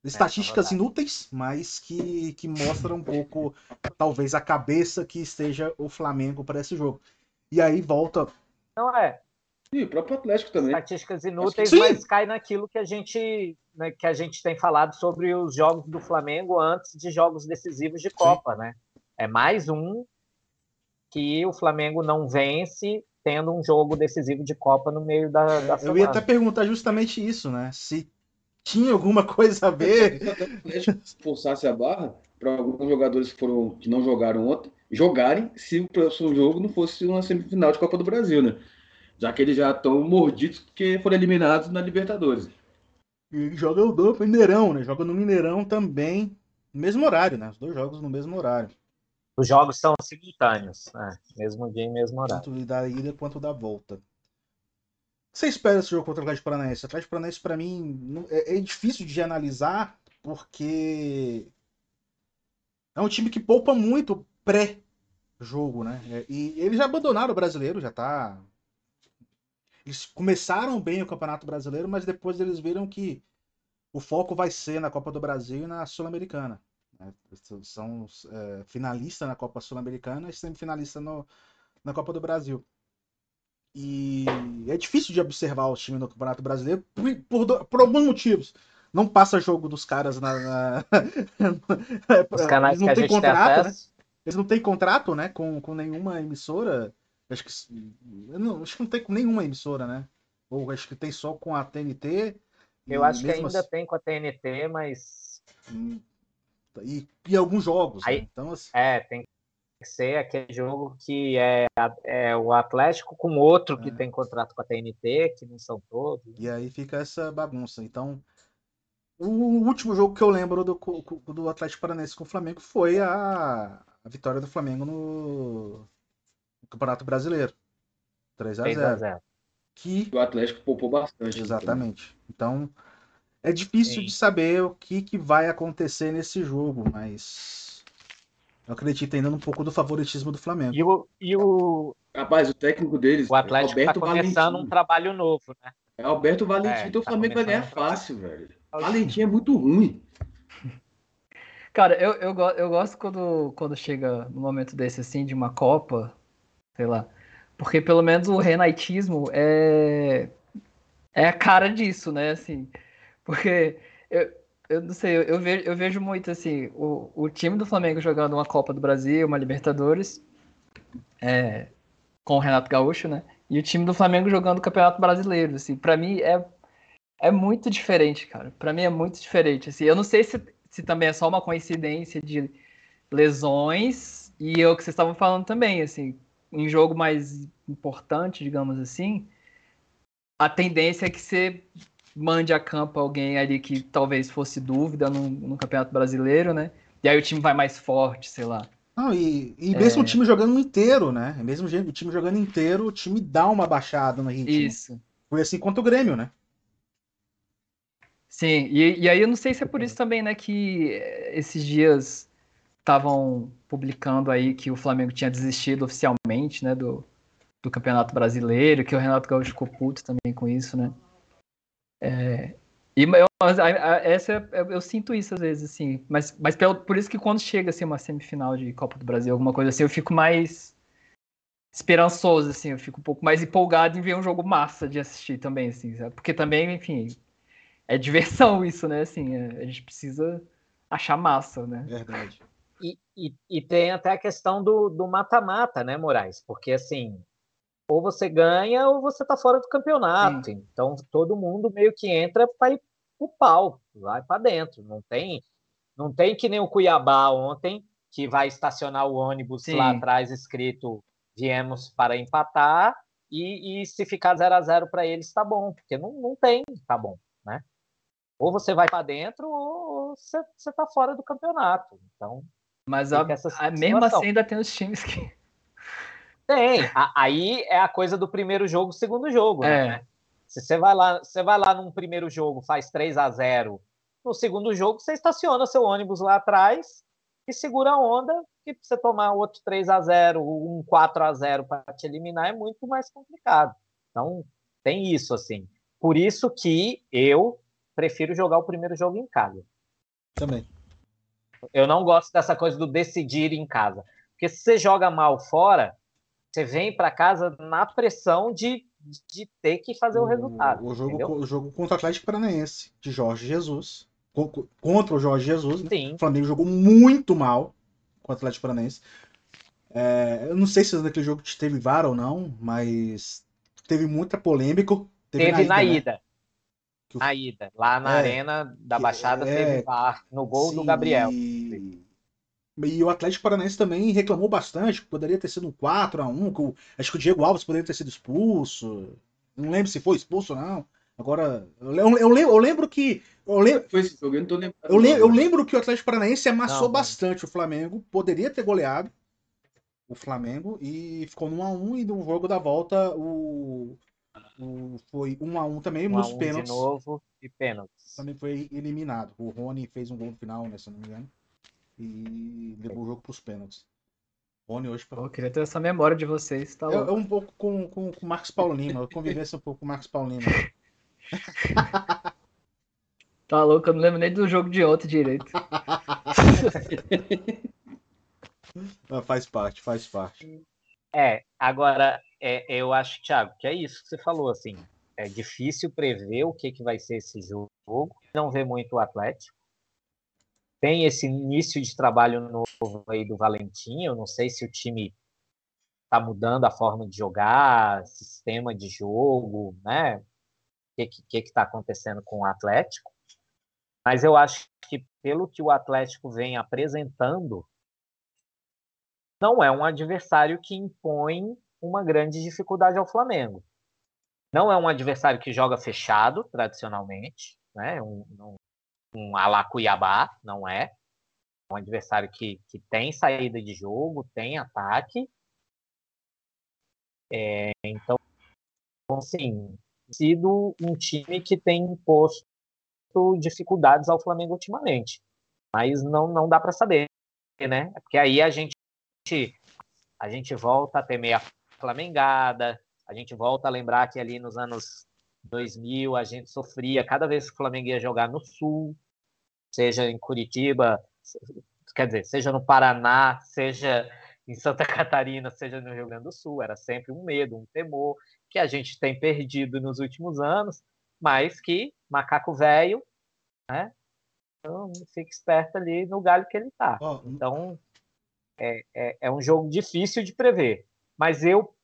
S1: estatísticas
S2: verdade.
S1: inúteis, mas que, que mostram um pouco, talvez, a cabeça que esteja o Flamengo para esse jogo. E aí volta.
S2: Não é.
S3: E o próprio Atlético também.
S2: Estatísticas inúteis,
S1: Sim.
S2: mas cai naquilo que a gente né, que a gente tem falado sobre os jogos do Flamengo antes de jogos decisivos de Copa, né? É mais um que o Flamengo não vence tendo um jogo decisivo de Copa no meio da, da
S1: Eu
S2: semana.
S1: ia até perguntar justamente isso, né? Se tinha alguma coisa a ver.
S3: Forçasse a barra para alguns jogadores que, foram, que não jogaram ontem jogarem se o próximo jogo não fosse uma semifinal de Copa do Brasil, né? Já que eles já estão mordidos porque foram eliminados na Libertadores.
S1: E joga o do Mineirão, né? Joga no Mineirão também, no mesmo horário, né? Os dois jogos no mesmo horário.
S2: Os jogos são simultâneos, né? Mesmo dia e mesmo horário.
S1: Tanto da ida quanto da volta. Você espera desse jogo contra o Atlético Paranaense? O Atlético Paranaense, pra mim, é, é difícil de analisar, porque é um time que poupa muito pré-jogo, né? É, E eles já abandonaram o brasileiro, já tá. Eles começaram bem o Campeonato Brasileiro, mas depois eles viram que o foco vai ser na Copa do Brasil e na Sul-Americana. né? São é, finalistas na Copa Sul-Americana e semifinalistas na Copa do Brasil. E é difícil de observar o time no Campeonato Brasileiro por, por por alguns motivos. Não passa jogo dos caras na. na- (laughs)
S2: Os canais
S1: Eles não
S2: que a
S1: têm contrato, né? Eles não têm contrato, né, com, com nenhuma emissora. Acho que, não, acho que não tem com nenhuma emissora, né? Ou acho que tem só com a TNT.
S2: Eu acho que ainda
S1: assim-
S2: tem com a TNT, mas
S1: e, e alguns jogos. né?
S2: Aí-
S1: Então, assim,
S2: é, tem ser aquele jogo que é, é o Atlético com outro que
S1: É.
S2: tem contrato com a TNT, que não são todos.
S1: E aí fica essa bagunça. Então, o último jogo que eu lembro do, do Atlético Paranaense com o Flamengo foi a, a vitória do Flamengo no, no Campeonato Brasileiro. 3 a
S2: 3 a
S1: 0
S2: 0
S1: que.
S3: O Atlético poupou bastante.
S1: Exatamente. Então, é difícil
S2: Sim.
S1: de saber o que, que vai acontecer nesse jogo, mas. Eu acredito ainda um pouco do favoritismo do Flamengo.
S2: E o, e o,
S3: Rapaz, o técnico deles
S2: o Atlético
S3: é
S2: está começando um trabalho novo, né?
S3: É Alberto Valentim,
S2: É,
S3: então o
S2: tá
S3: Flamengo vai ganhar fácil, velho. Valentim é muito ruim.
S4: Cara, eu, eu, eu gosto quando, quando chega no momento desse, assim, de uma Copa, sei lá. Porque pelo menos o renaitismo é, é a cara disso, né? Assim, porque eu, eu não sei, eu, vejo, eu vejo muito, assim, o, o time do Flamengo jogando uma Copa do Brasil, uma Libertadores, é, com o Renato Gaúcho, né? E o time do Flamengo jogando o Campeonato Brasileiro, assim. Pra mim é, é muito diferente, cara. Pra mim é muito diferente, assim. Eu não sei se se também é só uma coincidência de lesões e é o que vocês estavam falando também, assim, em jogo mais importante, digamos assim, a tendência é que você mande a campo alguém ali que talvez fosse dúvida no, no Campeonato Brasileiro, né? E aí o time vai mais forte, sei lá.
S1: Não, e, e mesmo o time jogando inteiro, né? Mesmo o time jogando inteiro, o time dá uma baixada no ritmo.
S4: Isso.
S1: Foi assim contra o Grêmio, né?
S4: Sim, e, e aí eu não sei se é por isso também, né, que eh, esses dias estavam publicando aí que o Flamengo tinha desistido oficialmente, né, do, do Campeonato Brasileiro, que o Renato Gaúcho ficou puto também com isso, né. É, e eu, essa, eu, eu sinto isso às vezes, assim, mas, mas pelo, por isso que quando chega, assim, uma semifinal de Copa do Brasil, alguma coisa assim, eu fico mais esperançoso, assim, eu fico um pouco mais empolgado em ver um jogo massa de assistir também, assim, sabe? Porque também, enfim, é diversão (laughs) isso, né? Assim, é- a gente precisa achar massa, né?
S1: Verdade.
S2: E, e, e tem até a questão do do mata-mata, né, Moraes? Porque assim, ou você ganha ou você tá fora do campeonato. Então todo mundo meio que entra para ir pro pau, vai para dentro. Não tem, não tem que nem o Cuiabá ontem, que vai estacionar o ônibus
S4: Sim.
S2: lá atrás escrito viemos para empatar e, e se ficar 0 a 0 para eles tá bom, porque não, não tem, tá bom, né? Ou você vai para dentro ou você, você tá fora do campeonato. Então
S4: Mas a, a- mesmo assim ainda tem os times que.
S2: Tem. A- Aí é a coisa do primeiro jogo, segundo jogo.
S4: É.
S2: Né? Se você vai lá, você vai lá num primeiro jogo, faz 3 a 0 no segundo jogo, você estaciona seu ônibus lá atrás e segura a onda, que você tomar outro 3 a 0 um 4 a 0 para te eliminar é muito mais complicado. Então, tem isso, assim. Por isso que eu prefiro jogar o primeiro jogo em casa.
S1: Também.
S2: Eu não gosto dessa coisa do decidir em casa. Porque se você joga mal fora, você vem para casa na pressão de, de ter que fazer o, resultado.
S1: O jogo,
S2: entendeu?
S1: o jogo contra o Atlético Paranaense, de Jorge Jesus. co- co- Contra o Jorge Jesus, né? O Flamengo jogou muito mal com o Atlético Paranaense. É, eu não sei se naquele jogo teve VAR ou não, mas teve muita polêmica.
S2: Teve, na
S1: né?
S2: ida.
S1: Que o-
S2: Na ida. Lá na
S1: É,
S2: arena da Baixada
S1: é,
S2: teve VAR no gol do
S1: Sim,
S2: Gabriel.
S1: E... e o Atlético Paranaense também reclamou bastante, que poderia ter sido um 4x1, que o- acho que o Diego Alves poderia ter sido expulso. Não lembro se foi expulso ou não. Agora, eu, eu, eu lembro, eu lembro que. Eu lembro,
S3: Foi esse jogo, eu não tô lembrando.
S1: eu, lem- eu lembro que o Atlético Paranaense amassou
S2: Não,
S1: bastante o Flamengo, poderia ter goleado o Flamengo e ficou no 1x1 e no jogo da volta o, o- foi 1x1 também
S2: Um a
S1: nos
S2: um de
S1: pênaltis.
S2: novo e pênaltis.
S1: também foi eliminado. O Rony fez um gol no final, né, se não me engano. E levou o jogo pros pênaltis. Rony hoje
S4: Pô, eu queria ter essa memória de vocês, tá
S1: é, é
S4: louco.
S1: um pouco com, com, com o Marcos Paulo Lima, a convivência um pouco com o Marcos Paulo Lima. (laughs)
S4: Tá louco, eu não lembro nem do jogo de ontem direito. (laughs)
S1: Ah, faz parte, faz parte.
S2: É, agora, é, eu acho, Thiago, que é isso que você falou, assim, é difícil prever o que, que vai ser esse jogo, não vê muito o Atlético. Tem esse início de trabalho novo aí do Valentim, eu não sei se o time está mudando a forma de jogar, sistema de jogo, né? O que está acontecendo com o Atlético? Mas eu acho que pelo que o Atlético vem apresentando, não é um adversário que impõe uma grande dificuldade ao Flamengo. Não é um adversário que joga fechado, tradicionalmente, né? um, um, um ala Cuiabá, não é. É um adversário que, que tem saída de jogo, tem ataque. É, então, assim, sido um time que tem imposto dificuldades ao Flamengo ultimamente. Mas não, não dá para saber, né? Porque aí a gente a gente volta a ter meia flamengada, a gente volta a lembrar que ali nos anos 2000 a gente sofria cada vez que o Flamengo ia jogar no Sul, seja em Curitiba, quer dizer, seja no Paraná, seja em Santa (laughs) Catarina, seja no Rio Grande do Sul, era sempre um medo, um temor que a gente tem perdido nos últimos anos, mas que macaco velho, né? Então, fica esperto ali no galho que ele. Oh, então, é, é, é, um jogo difícil de prever. Mas eu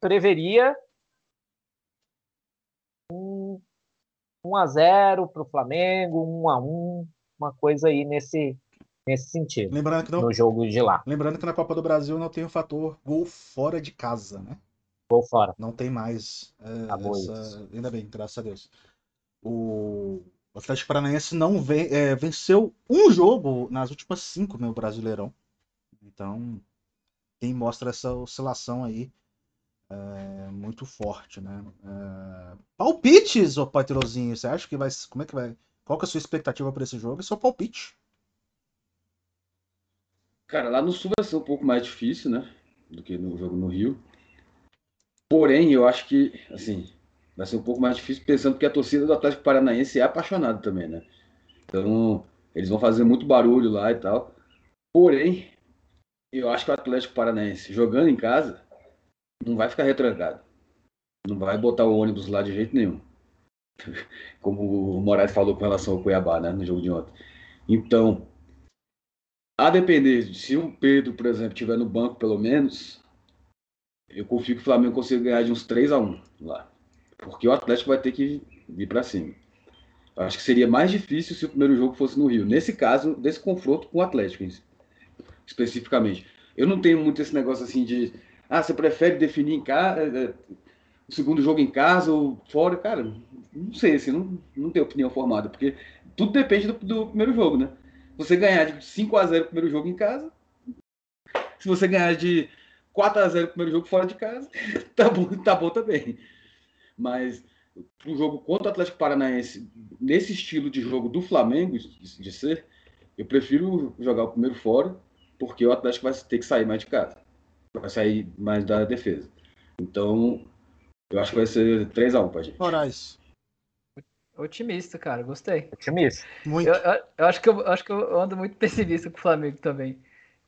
S2: preveria um 1 a 0 para o Flamengo, 1 a 1 uma coisa aí nesse, nesse sentido.
S1: Lembrando que não,
S2: no jogo de lá.
S1: Lembrando que na Copa do Brasil não tem o fator gol fora de casa, né?
S2: Gol fora.
S1: Não tem mais. É, essa... Ainda bem, graças a Deus. O, o Atlético Paranaense não vem, é, venceu um jogo nas últimas cinco no Brasileirão. Então, quem mostra essa oscilação aí é muito forte, né? É... Palpites, ô Patrozinho, você acha que vai. Como é que vai. Qual que é a sua expectativa para esse jogo? E seu palpite?
S3: Cara, lá no Sul vai ser um pouco mais difícil, né? Do que no jogo no Rio. Porém, eu acho que, assim, vai ser um pouco mais difícil pensando que a torcida do Atlético Paranaense é apaixonada também, né? Então, eles vão fazer muito barulho lá e tal. Porém, eu acho que o Atlético Paranaense, jogando em casa, não vai ficar retrancado. Não vai botar o ônibus lá de jeito nenhum. (laughs) Como o Moraes falou com relação ao Cuiabá, né, no jogo de ontem. Então, a depender, se o Pedro, por exemplo, estiver no banco pelo menos, eu confio que o Flamengo consiga ganhar de uns 3 a 1 lá. Porque o Atlético vai ter que vir para cima. Eu acho que seria mais difícil se o primeiro jogo fosse no Rio. Nesse caso, desse confronto com o Atlético, especificamente. Eu não tenho muito esse negócio assim de. Ah, você prefere definir em casa, é, é, o segundo jogo em casa ou fora? Cara, não sei, assim, não, não tenho opinião formada. Porque tudo depende do, do primeiro jogo, né? Você ganhar de 5 a 0 o primeiro jogo em casa. Se você ganhar de 4 a 0 o primeiro jogo fora de casa, (laughs) tá bom, tá bom também. Mas um jogo contra o Atlético Paranaense, nesse estilo de jogo do Flamengo, de ser, eu prefiro jogar o primeiro fora, porque o Atlético vai ter que sair mais de casa. Vai sair mais da defesa. Então, eu acho que vai ser 3x1 pra gente.
S1: Moraes.
S4: Otimista, cara, gostei.
S2: Otimista.
S4: Muito. Eu, eu, eu, acho que eu acho que eu ando muito pessimista com o Flamengo também.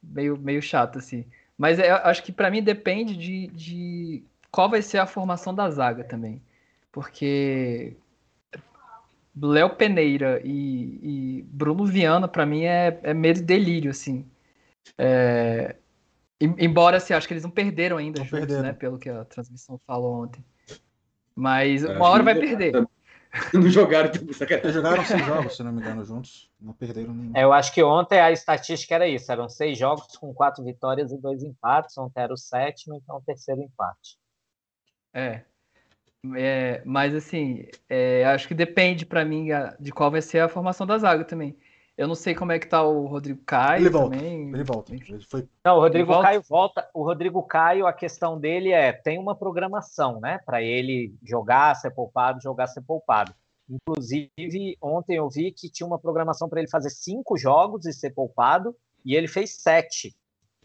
S4: Meio, meio chato, assim. Mas eu acho que para mim depende de, de qual vai ser a formação da zaga também. Porque Léo Peneira e, e, Bruno Viana, para mim, é, é meio delírio, assim. É, embora, assim, acho que eles não perderam ainda não juntos, perderam. né? Pelo que a transmissão falou ontem. Mas é, uma hora vai perder. (laughs)
S3: Não jogaram
S1: sacanagem. Jogaram seis jogos, se não me engano, juntos. Não perderam nenhum.
S2: É, eu acho que ontem a estatística era isso: eram seis jogos com quatro vitórias e dois empates. Ontem era o sétimo, então o terceiro empate.
S4: É. é mas assim, é, acho que depende para mim de qual vai ser a formação da zaga também. Eu não sei como é que tá o Rodrigo Caio
S1: ele volta,
S4: também.
S1: Ele volta. Ele foi...
S2: Não, o Rodrigo ele Caio volta. volta. O Rodrigo Caio, a questão dele é tem uma programação, né? Para ele jogar, ser poupado, jogar, ser poupado. Inclusive, ontem eu vi que tinha uma programação para ele fazer cinco jogos e ser poupado, e ele fez sete,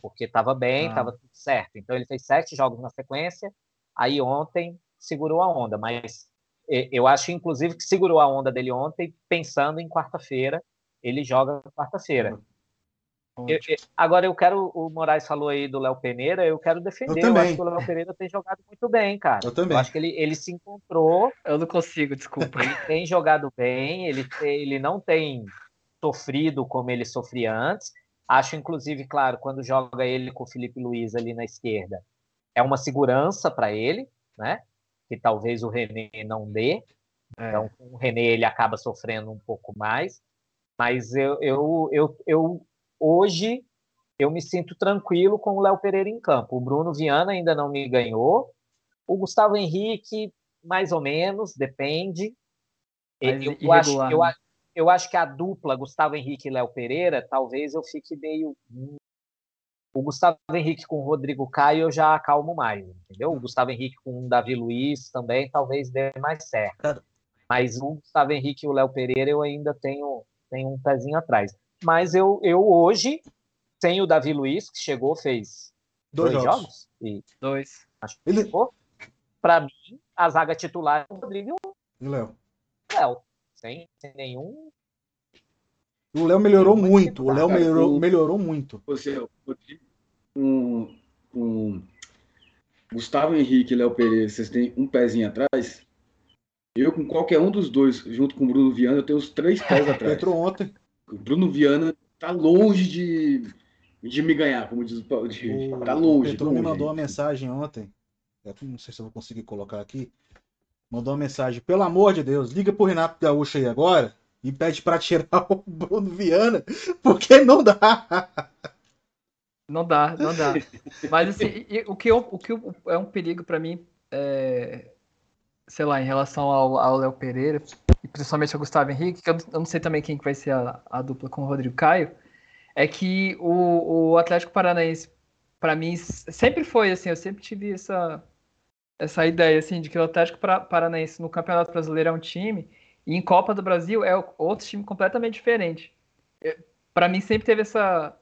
S2: porque estava bem, estava ah. tudo certo. Então ele fez sete jogos na sequência. Aí ontem segurou a onda, mas eu acho, inclusive, que segurou a onda dele ontem, pensando em quarta-feira, ele joga quarta-feira. agora eu quero, o Moraes falou aí do Léo Pereira, eu quero defender. Eu, eu acho que o Léo Pereira tem jogado muito bem, cara.
S1: Eu também.
S2: Eu acho que ele, ele se encontrou.
S4: Eu não consigo, desculpa.
S2: Ele tem jogado bem, ele, tem, ele não tem sofrido como ele sofria antes. Acho, inclusive, claro, quando joga ele com o Felipe Luiz ali na esquerda, é uma segurança para ele, né? Que talvez o René não dê. É. Então, o René ele acaba sofrendo um pouco mais. Mas eu, eu, eu, eu hoje eu me sinto tranquilo com o Léo Pereira em campo. O Bruno Viana ainda não me ganhou. O Gustavo Henrique, mais ou menos, depende. Eu, acho, eu, né? eu acho que a dupla Gustavo Henrique e Léo Pereira, talvez eu fique meio. O Gustavo Henrique com o Rodrigo Caio eu já acalmo mais, entendeu? O Gustavo Henrique com o Davi Luiz também talvez dê mais certo. Mas o Gustavo Henrique e o Léo Pereira eu ainda tenho, tenho um pezinho atrás. Mas eu, eu hoje, sem o Davi Luiz, que chegou, fez
S1: Dois,
S2: dois,
S1: jogos.
S2: jogos. E
S4: Dois.
S2: acho que
S1: Ele-
S2: ficou. Pra mim, a zaga titular é o Rodrigo
S1: E o Léo?
S2: o Léo. Sem, sem nenhum.
S1: O Léo melhorou
S2: Sim,
S1: muito. O Léo melhorou, melhorou muito.
S3: Você, com, com Gustavo Henrique e Léo Pereira, vocês têm um pezinho atrás. Eu, com qualquer um dos dois, junto com o Bruno Viana, eu tenho os três pés (laughs) atrás.
S1: Entrou ontem.
S3: O Bruno Viana tá longe de, de me ganhar, como diz o Paulo. de-
S1: O,
S3: Tá longe.
S1: o Petro me mandou uma mensagem ontem. Eu não sei se eu vou conseguir colocar aqui. Mandou uma mensagem. Pelo amor de Deus, liga pro Renato Gaúcho aí agora e pede pra tirar (laughs) o Bruno Viana, porque não dá.
S4: Não dá, não dá. (laughs) Mas assim, o que, eu- o que eu- é um perigo pra mim, é, sei lá, em relação ao Léo Pereira, e principalmente ao Gustavo Henrique, que eu, eu não sei também quem que vai ser a, a dupla com o Rodrigo Caio, é que o, o Atlético Paranaense, pra mim, sempre foi assim, eu sempre tive essa, essa ideia assim, de que o Atlético Para- Paranaense no Campeonato Brasileiro é um time, e em Copa do Brasil é outro time completamente diferente. É, Pra mim sempre teve essa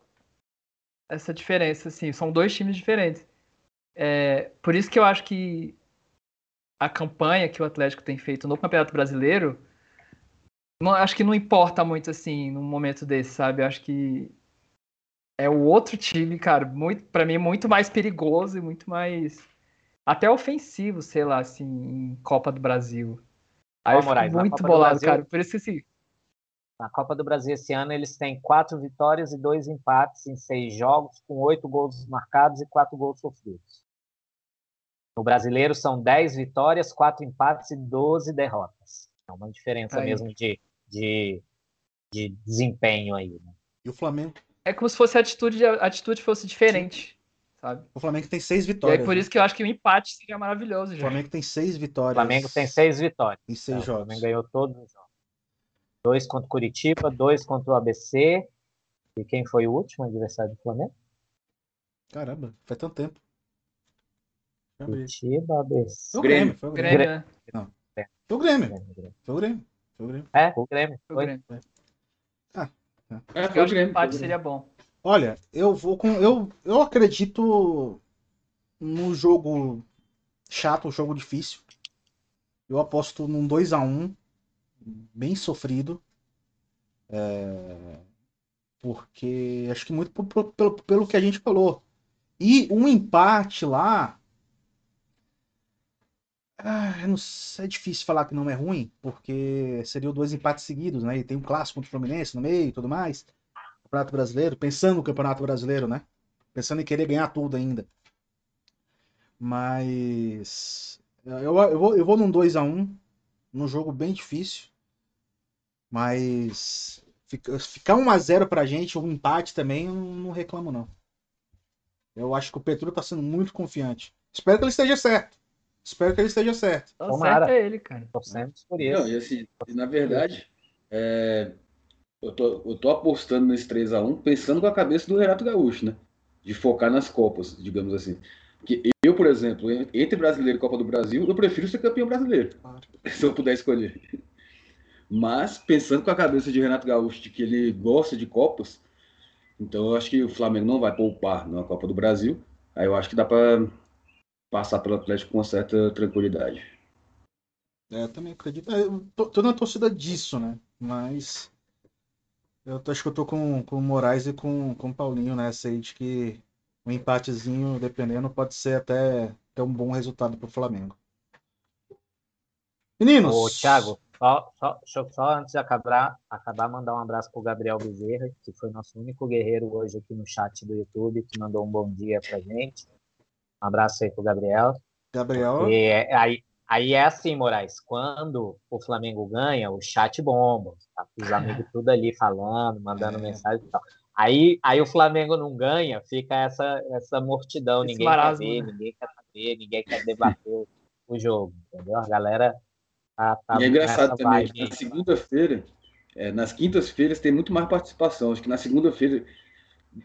S4: essa diferença, assim, são dois times diferentes. É, por isso que eu acho que a campanha que o Atlético tem feito no Campeonato Brasileiro, não, acho que não importa muito, assim, num momento desse, sabe? Acho que é o outro time, cara, muito, para mim, muito mais perigoso e muito mais até ofensivo, sei lá, assim, em Copa do Brasil. Aí
S2: Ó,
S4: eu
S2: Moraes,
S4: muito bolado,
S2: Brasil-
S4: cara. Por isso que, assim,
S2: Na Copa do Brasil esse ano eles têm quatro vitórias e dois empates em seis jogos, com oito gols marcados e quatro gols sofridos. No brasileiro são dez vitórias, quatro empates e 12 derrotas. É uma diferença
S4: Aí.
S2: mesmo de, de, de desempenho aí. né?
S1: E o Flamengo?
S4: é como se fosse a atitude, a atitude fosse diferente, sabe?
S1: O Flamengo tem seis
S4: E aí,
S1: vitórias.
S4: por
S1: né?
S4: isso que eu acho que o empate seria maravilhoso
S1: O
S4: já.
S1: Flamengo tem seis
S2: O
S1: vitórias.
S2: Flamengo tem seis vitórias.
S1: em seis
S2: Então, O
S1: jogos.
S2: Flamengo ganhou todos os jogos. Dois contra o Curitiba, dois contra o ABC. E quem foi o último adversário do Flamengo?
S1: Caramba, faz tanto tempo.
S2: Curitiba, ABC.
S1: Foi o Grêmio, foi o Grêmio.
S4: Grêmio, né?
S1: Foi o Grêmio.
S2: Grêmio.
S1: Foi o Grêmio. Foi o Grêmio.
S2: É, o Grêmio.
S4: Foi o
S2: Foi.
S4: Grêmio.
S3: É,
S4: Eu
S3: foi o
S4: acho que o
S3: Grêmio.
S4: empate
S3: foi o
S4: seria bom.
S1: Olha, eu vou com. Eu, eu acredito no jogo chato, um jogo difícil. Eu aposto num 2 a 1 bem sofrido. É, Porque acho que muito por- pelo, pelo que a gente falou. E um empate lá. Ah, sei, é difícil falar que não é ruim, porque seriam dois empates seguidos, né? E tem um clássico contra o Fluminense no meio e tudo mais. Campeonato Brasileiro, pensando no Campeonato Brasileiro, né? Pensando em querer ganhar tudo ainda. Mas eu, eu, vou, eu vou num 2x1, num jogo bem difícil. Mas fica- ficar 1x0 pra gente, um empate também, eu não reclamo não. Eu acho que o Petro tá sendo muito confiante. Espero que ele esteja certo. Espero que ele esteja certo.
S4: Tá
S2: Tomara.
S4: certo é ele, cara.
S2: Torcemos por
S3: Não,
S2: isso.
S3: e assim, e na verdade, é, eu, tô, eu tô apostando nesse 3x1 pensando com a cabeça do Renato Gaúcho, né? De focar nas Copas, digamos assim. Porque eu, por exemplo, entre brasileiro e Copa do Brasil, eu prefiro ser campeão brasileiro,
S1: Claro. (laughs)
S3: se eu puder escolher. Mas, pensando com a cabeça de Renato Gaúcho, de que ele gosta de Copas, então eu acho que o Flamengo não vai poupar na Copa do Brasil. Aí eu acho que dá para passar pelo Atlético com uma certa tranquilidade.
S1: É, eu também acredito. É, Eu tô, tô na torcida disso, né? Mas eu tô- acho que eu tô com, com o Moraes e com, com o Paulinho nessa aí de que um empatezinho, dependendo, pode ser até, até um bom resultado pro Flamengo. Meninos!
S2: Ô, Thiago, só, só, só antes de acabar, acabar, mandar um abraço pro Gabriel Bezerra, que foi nosso único guerreiro hoje aqui no chat do YouTube, que mandou um bom dia pra gente. Um abraço aí pro Gabriel.
S1: Gabriel,
S2: E é- aí, aí é assim, Moraes, quando o Flamengo ganha, o chat bomba, tá os amigos tudo ali falando, mandando
S1: É.
S2: mensagem e tal. Aí, aí o Flamengo não ganha, fica essa, essa mortidão,
S4: Esse
S2: ninguém
S4: marasmo,
S2: quer ver,
S4: né?
S2: ninguém quer saber, ninguém quer debater o, jogo, entendeu? A galera tá, tá
S3: E é engraçado também,
S2: vibe
S3: na segunda-feira, é, nas quintas-feiras tem muito mais participação. Acho que na segunda-feira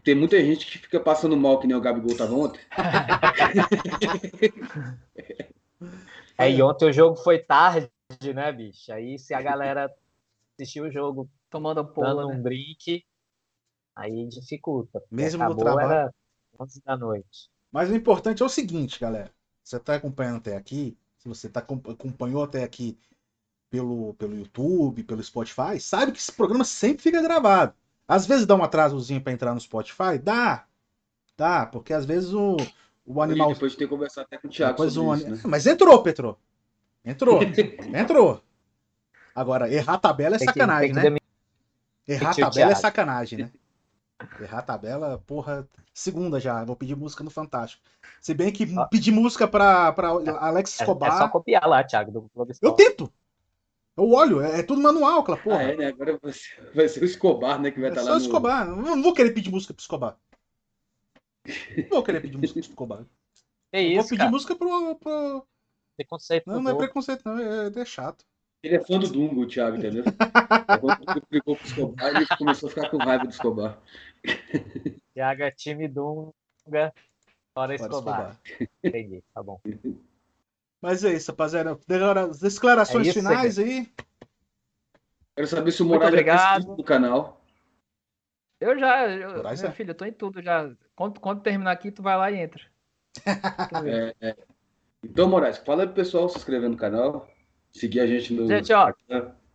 S3: tem muita gente que fica passando mal, que nem o Gabigol tava ontem. (laughs)
S2: É, e ontem o jogo foi tarde, né, bicho? Aí se a galera assistiu o jogo
S4: Tomando a
S2: dando
S4: pola,
S2: um
S4: né?
S2: drink, aí dificulta.
S1: Mesmo no trabalho.
S2: era 11 da noite.
S1: Mas o importante é o seguinte, galera. Você está acompanhando até aqui, se você tá, acom- acompanhou até aqui pelo, pelo YouTube, pelo Spotify, sabe que esse programa sempre fica gravado. Às vezes dá um atrasozinho para entrar no Spotify? Dá. Dá, porque às vezes o, o animal.
S3: Depois de ter conversado até com o Thiago
S1: depois
S3: sobre
S1: o
S3: isso, né?
S1: Mas entrou, Petro. Entrou. (laughs) entrou. Agora, errar a tabela é
S2: Tem que,
S1: sacanagem,
S2: tem que
S1: né? Errar tabela é sacanagem, né? Errar a tabela, porra, segunda já. Vou pedir música no Fantástico. Se bem que
S2: Ó.
S1: pedir música pra, pra Alex
S2: É, é
S1: Escobar.
S2: só copiar lá, Thiago, do Globo
S1: Eu tento. Eu olho, é, é tudo manual, aquela porra.
S3: Ah, é, né? Agora vai (laughs) ser, vai ser o Escobar, né? Que vai
S1: É
S3: estar
S1: só
S3: lá no...
S1: Escobar. Eu Não vou querer pedir música pro Escobar. Não vou querer pedir música pro Escobar.
S2: Que
S1: Eu vou
S2: isso,
S1: pedir
S2: cara?
S1: música pro. pro-
S2: Preconceito
S1: Não,
S2: do
S1: não é preconceito, não. É, é chato.
S3: Ele é fã do Dungo, o Thiago, entendeu? Quando (laughs) ele explicou pro Escobar, ele começou a ficar com raiva do Escobar.
S2: Thiago é time Dunga, fora
S1: Fora
S2: Escobar. Entendi, tá bom. (laughs)
S1: Mas é isso, rapaziada. Declarações
S2: É isso,
S1: finais aí.
S3: Quero saber se o Moraes
S4: obrigado.
S3: inscrito no canal.
S4: Eu já, eu,
S1: Moraes
S4: meu
S1: é.
S4: filho, eu tô em tudo já. Quando, quando terminar aqui, tu vai lá e entra. (laughs)
S3: É, é. Então, Moraes, fala pro pessoal se inscrever no canal, seguir a gente no.
S4: Gente, ó.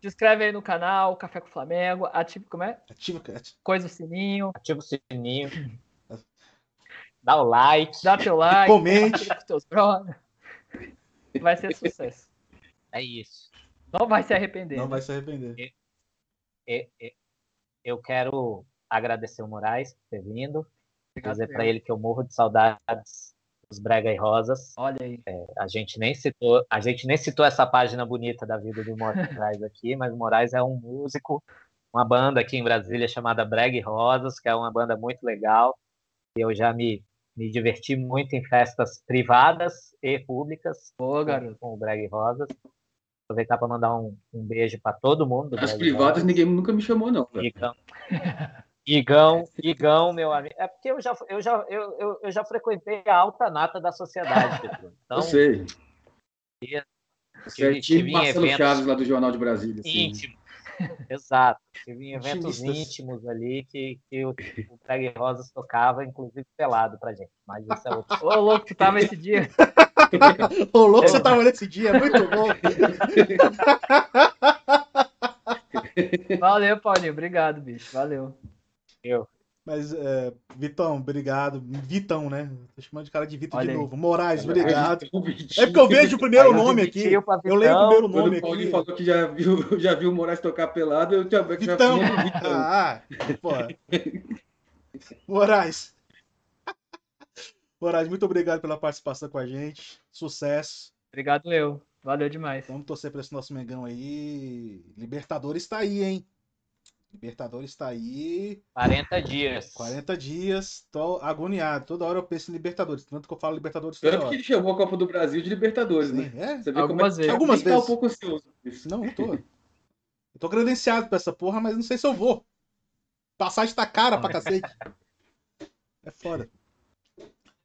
S4: Se inscreve aí no canal, Café com Flamengo, ativa, como é?
S1: Ativa, ativa.
S4: Coisa o sininho,
S2: Ativa o sininho. Dá o like.
S4: dá teu like,
S1: Comente.
S4: com teus brothers. Vai ser sucesso. (laughs)
S2: É isso.
S4: Não vai se arrepender.
S1: Não
S4: né?
S1: vai se arrepender.
S2: Eu quero agradecer o Moraes por ter vindo.
S4: Obrigado,
S2: Dizer para ele que eu morro de saudades dos Brega e Rosas.
S4: Olha aí.
S2: A gente nem citou, a gente nem citou essa página bonita da vida do (laughs) Moraes aqui, mas o Moraes é um músico, uma banda aqui em Brasília chamada Brega e Rosas, que é uma banda muito legal. E eu já me, me diverti muito em festas privadas e públicas
S4: Boa, garoto.
S2: com o Brega e Rosas. Aproveitar para mandar um, um beijo para todo mundo. do
S3: As privadas
S2: Rosas.
S3: ninguém nunca me chamou, não. velho.
S2: Igão. Igão, Igão, meu amigo. É porque eu já, eu já, eu, eu, eu já frequentei a alta nata da sociedade, (laughs) Pedro. Então,
S3: Eu sei. é
S2: em
S3: Marcelo
S2: eventos
S3: Chaves lá do Jornal de Brasília. Assim.
S2: íntimos. Exato. Tive (laughs) eventos íntimos ali que, que o, o Preg e Rosas tocava, inclusive pelado pra gente. Mas isso é outro.
S4: Ô, louco, tu tava esse dia. (laughs)
S1: Ô, louco, você tava nesse dia, muito bom. (laughs)
S4: Valeu, Paulinho. Obrigado, bicho. Valeu.
S1: Mas, é, Vitão, obrigado. Vitão, né? Tô chamando de cara de Vitor de novo. Moraes, obrigado. É porque eu vejo o primeiro nome aqui. Eu leio o primeiro
S3: Quando
S1: nome
S3: o Paulinho
S1: aqui.
S3: falou que já viu, (laughs) já viu o Moraes tocar pelado, eu já, já
S1: Vitão.
S3: chamando o Vitão.
S1: Ah, pô. Moraes. Moraes, muito obrigado pela participação com a gente. Sucesso.
S4: Obrigado, eu. Valeu demais.
S1: Vamos torcer para esse nosso Mengão aí. Libertadores tá aí, hein? Libertadores tá aí.
S2: 40 dias.
S1: 40 dias. Tô agoniado. Toda hora eu penso em Libertadores. Tanto que eu falo Libertadores
S3: Tanto que ele chamou a Copa do Brasil de Libertadores, né?
S1: Sim, é?
S3: Você vê
S4: Algumas
S3: como é que
S4: vezes.
S1: Algumas
S3: tá
S1: vezes.
S3: um pouco ansioso.
S1: Não, não tô. Eu tô credenciado pra essa porra, mas não sei se eu vou. Passagem tá cara pra cacete. É foda.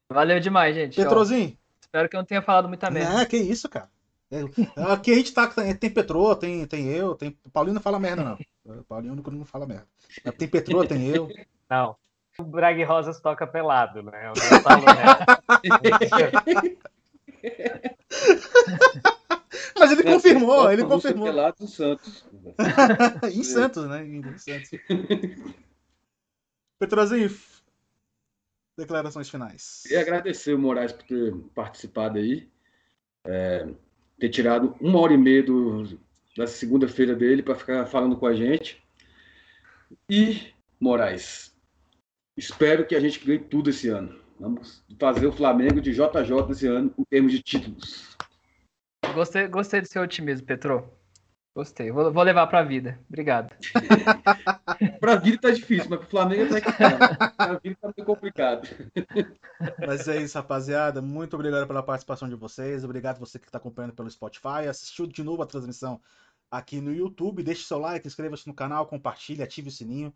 S4: Valeu demais, gente. Ó,
S1: Petrozinho?
S4: espero que eu não tenha falado muita merda.
S1: Não, que isso, cara. É, Aqui a gente tá. Tem Petrô, tem, tem eu, tem. Paulinho não fala merda, não. Paulinho é o único que não fala merda. Mas Tem Petrô, tem eu. (laughs)
S2: Não. O Brag Rosas toca pelado, né? Eu não falo nada. (laughs)
S1: Mas ele
S3: É,
S1: confirmou, ele confirmou.
S3: pelado do Santos. (laughs)
S1: em Santos, né? Em Santos. Petrozinho, declarações finais.
S3: E agradecer o Moraes por ter participado aí. É, ter tirado uma hora e meia do, da segunda-feira dele para ficar falando com a gente. E, Moraes, espero que a gente ganhe tudo esse ano. Vamos fazer o Flamengo de JJ esse ano em termos de títulos.
S4: Gostei, gostei do seu otimismo, Petro. Gostei. Vou, vou levar pra vida. Obrigado. (laughs)
S3: Para vida tá difícil, mas para o Flamengo que tá. Para vida tá meio complicado.
S1: Mas é isso, rapaziada. Muito obrigado pela participação de vocês. Obrigado você que está acompanhando pelo Spotify. Assistiu de novo a transmissão aqui no YouTube. Deixe seu like, inscreva-se no canal, compartilhe, ative o sininho.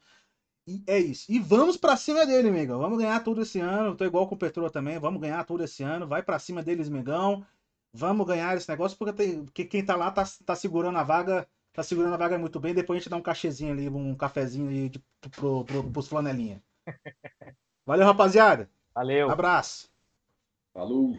S1: E é isso. E vamos pra cima dele, Mengão. Vamos ganhar tudo esse ano. Tô igual com o Petrô também. Vamos ganhar tudo esse ano. Vai pra cima deles, Mengão. Vamos ganhar esse negócio, porque, tem, porque quem tá lá tá, tá segurando a vaga. Tá segurando a vaga muito bem. Depois a gente dá um cachezinho ali, um cafezinho ali de, pro, pro, pros flanelinha. (laughs) Valeu, rapaziada.
S2: Valeu.
S1: Abraço.
S3: Falou.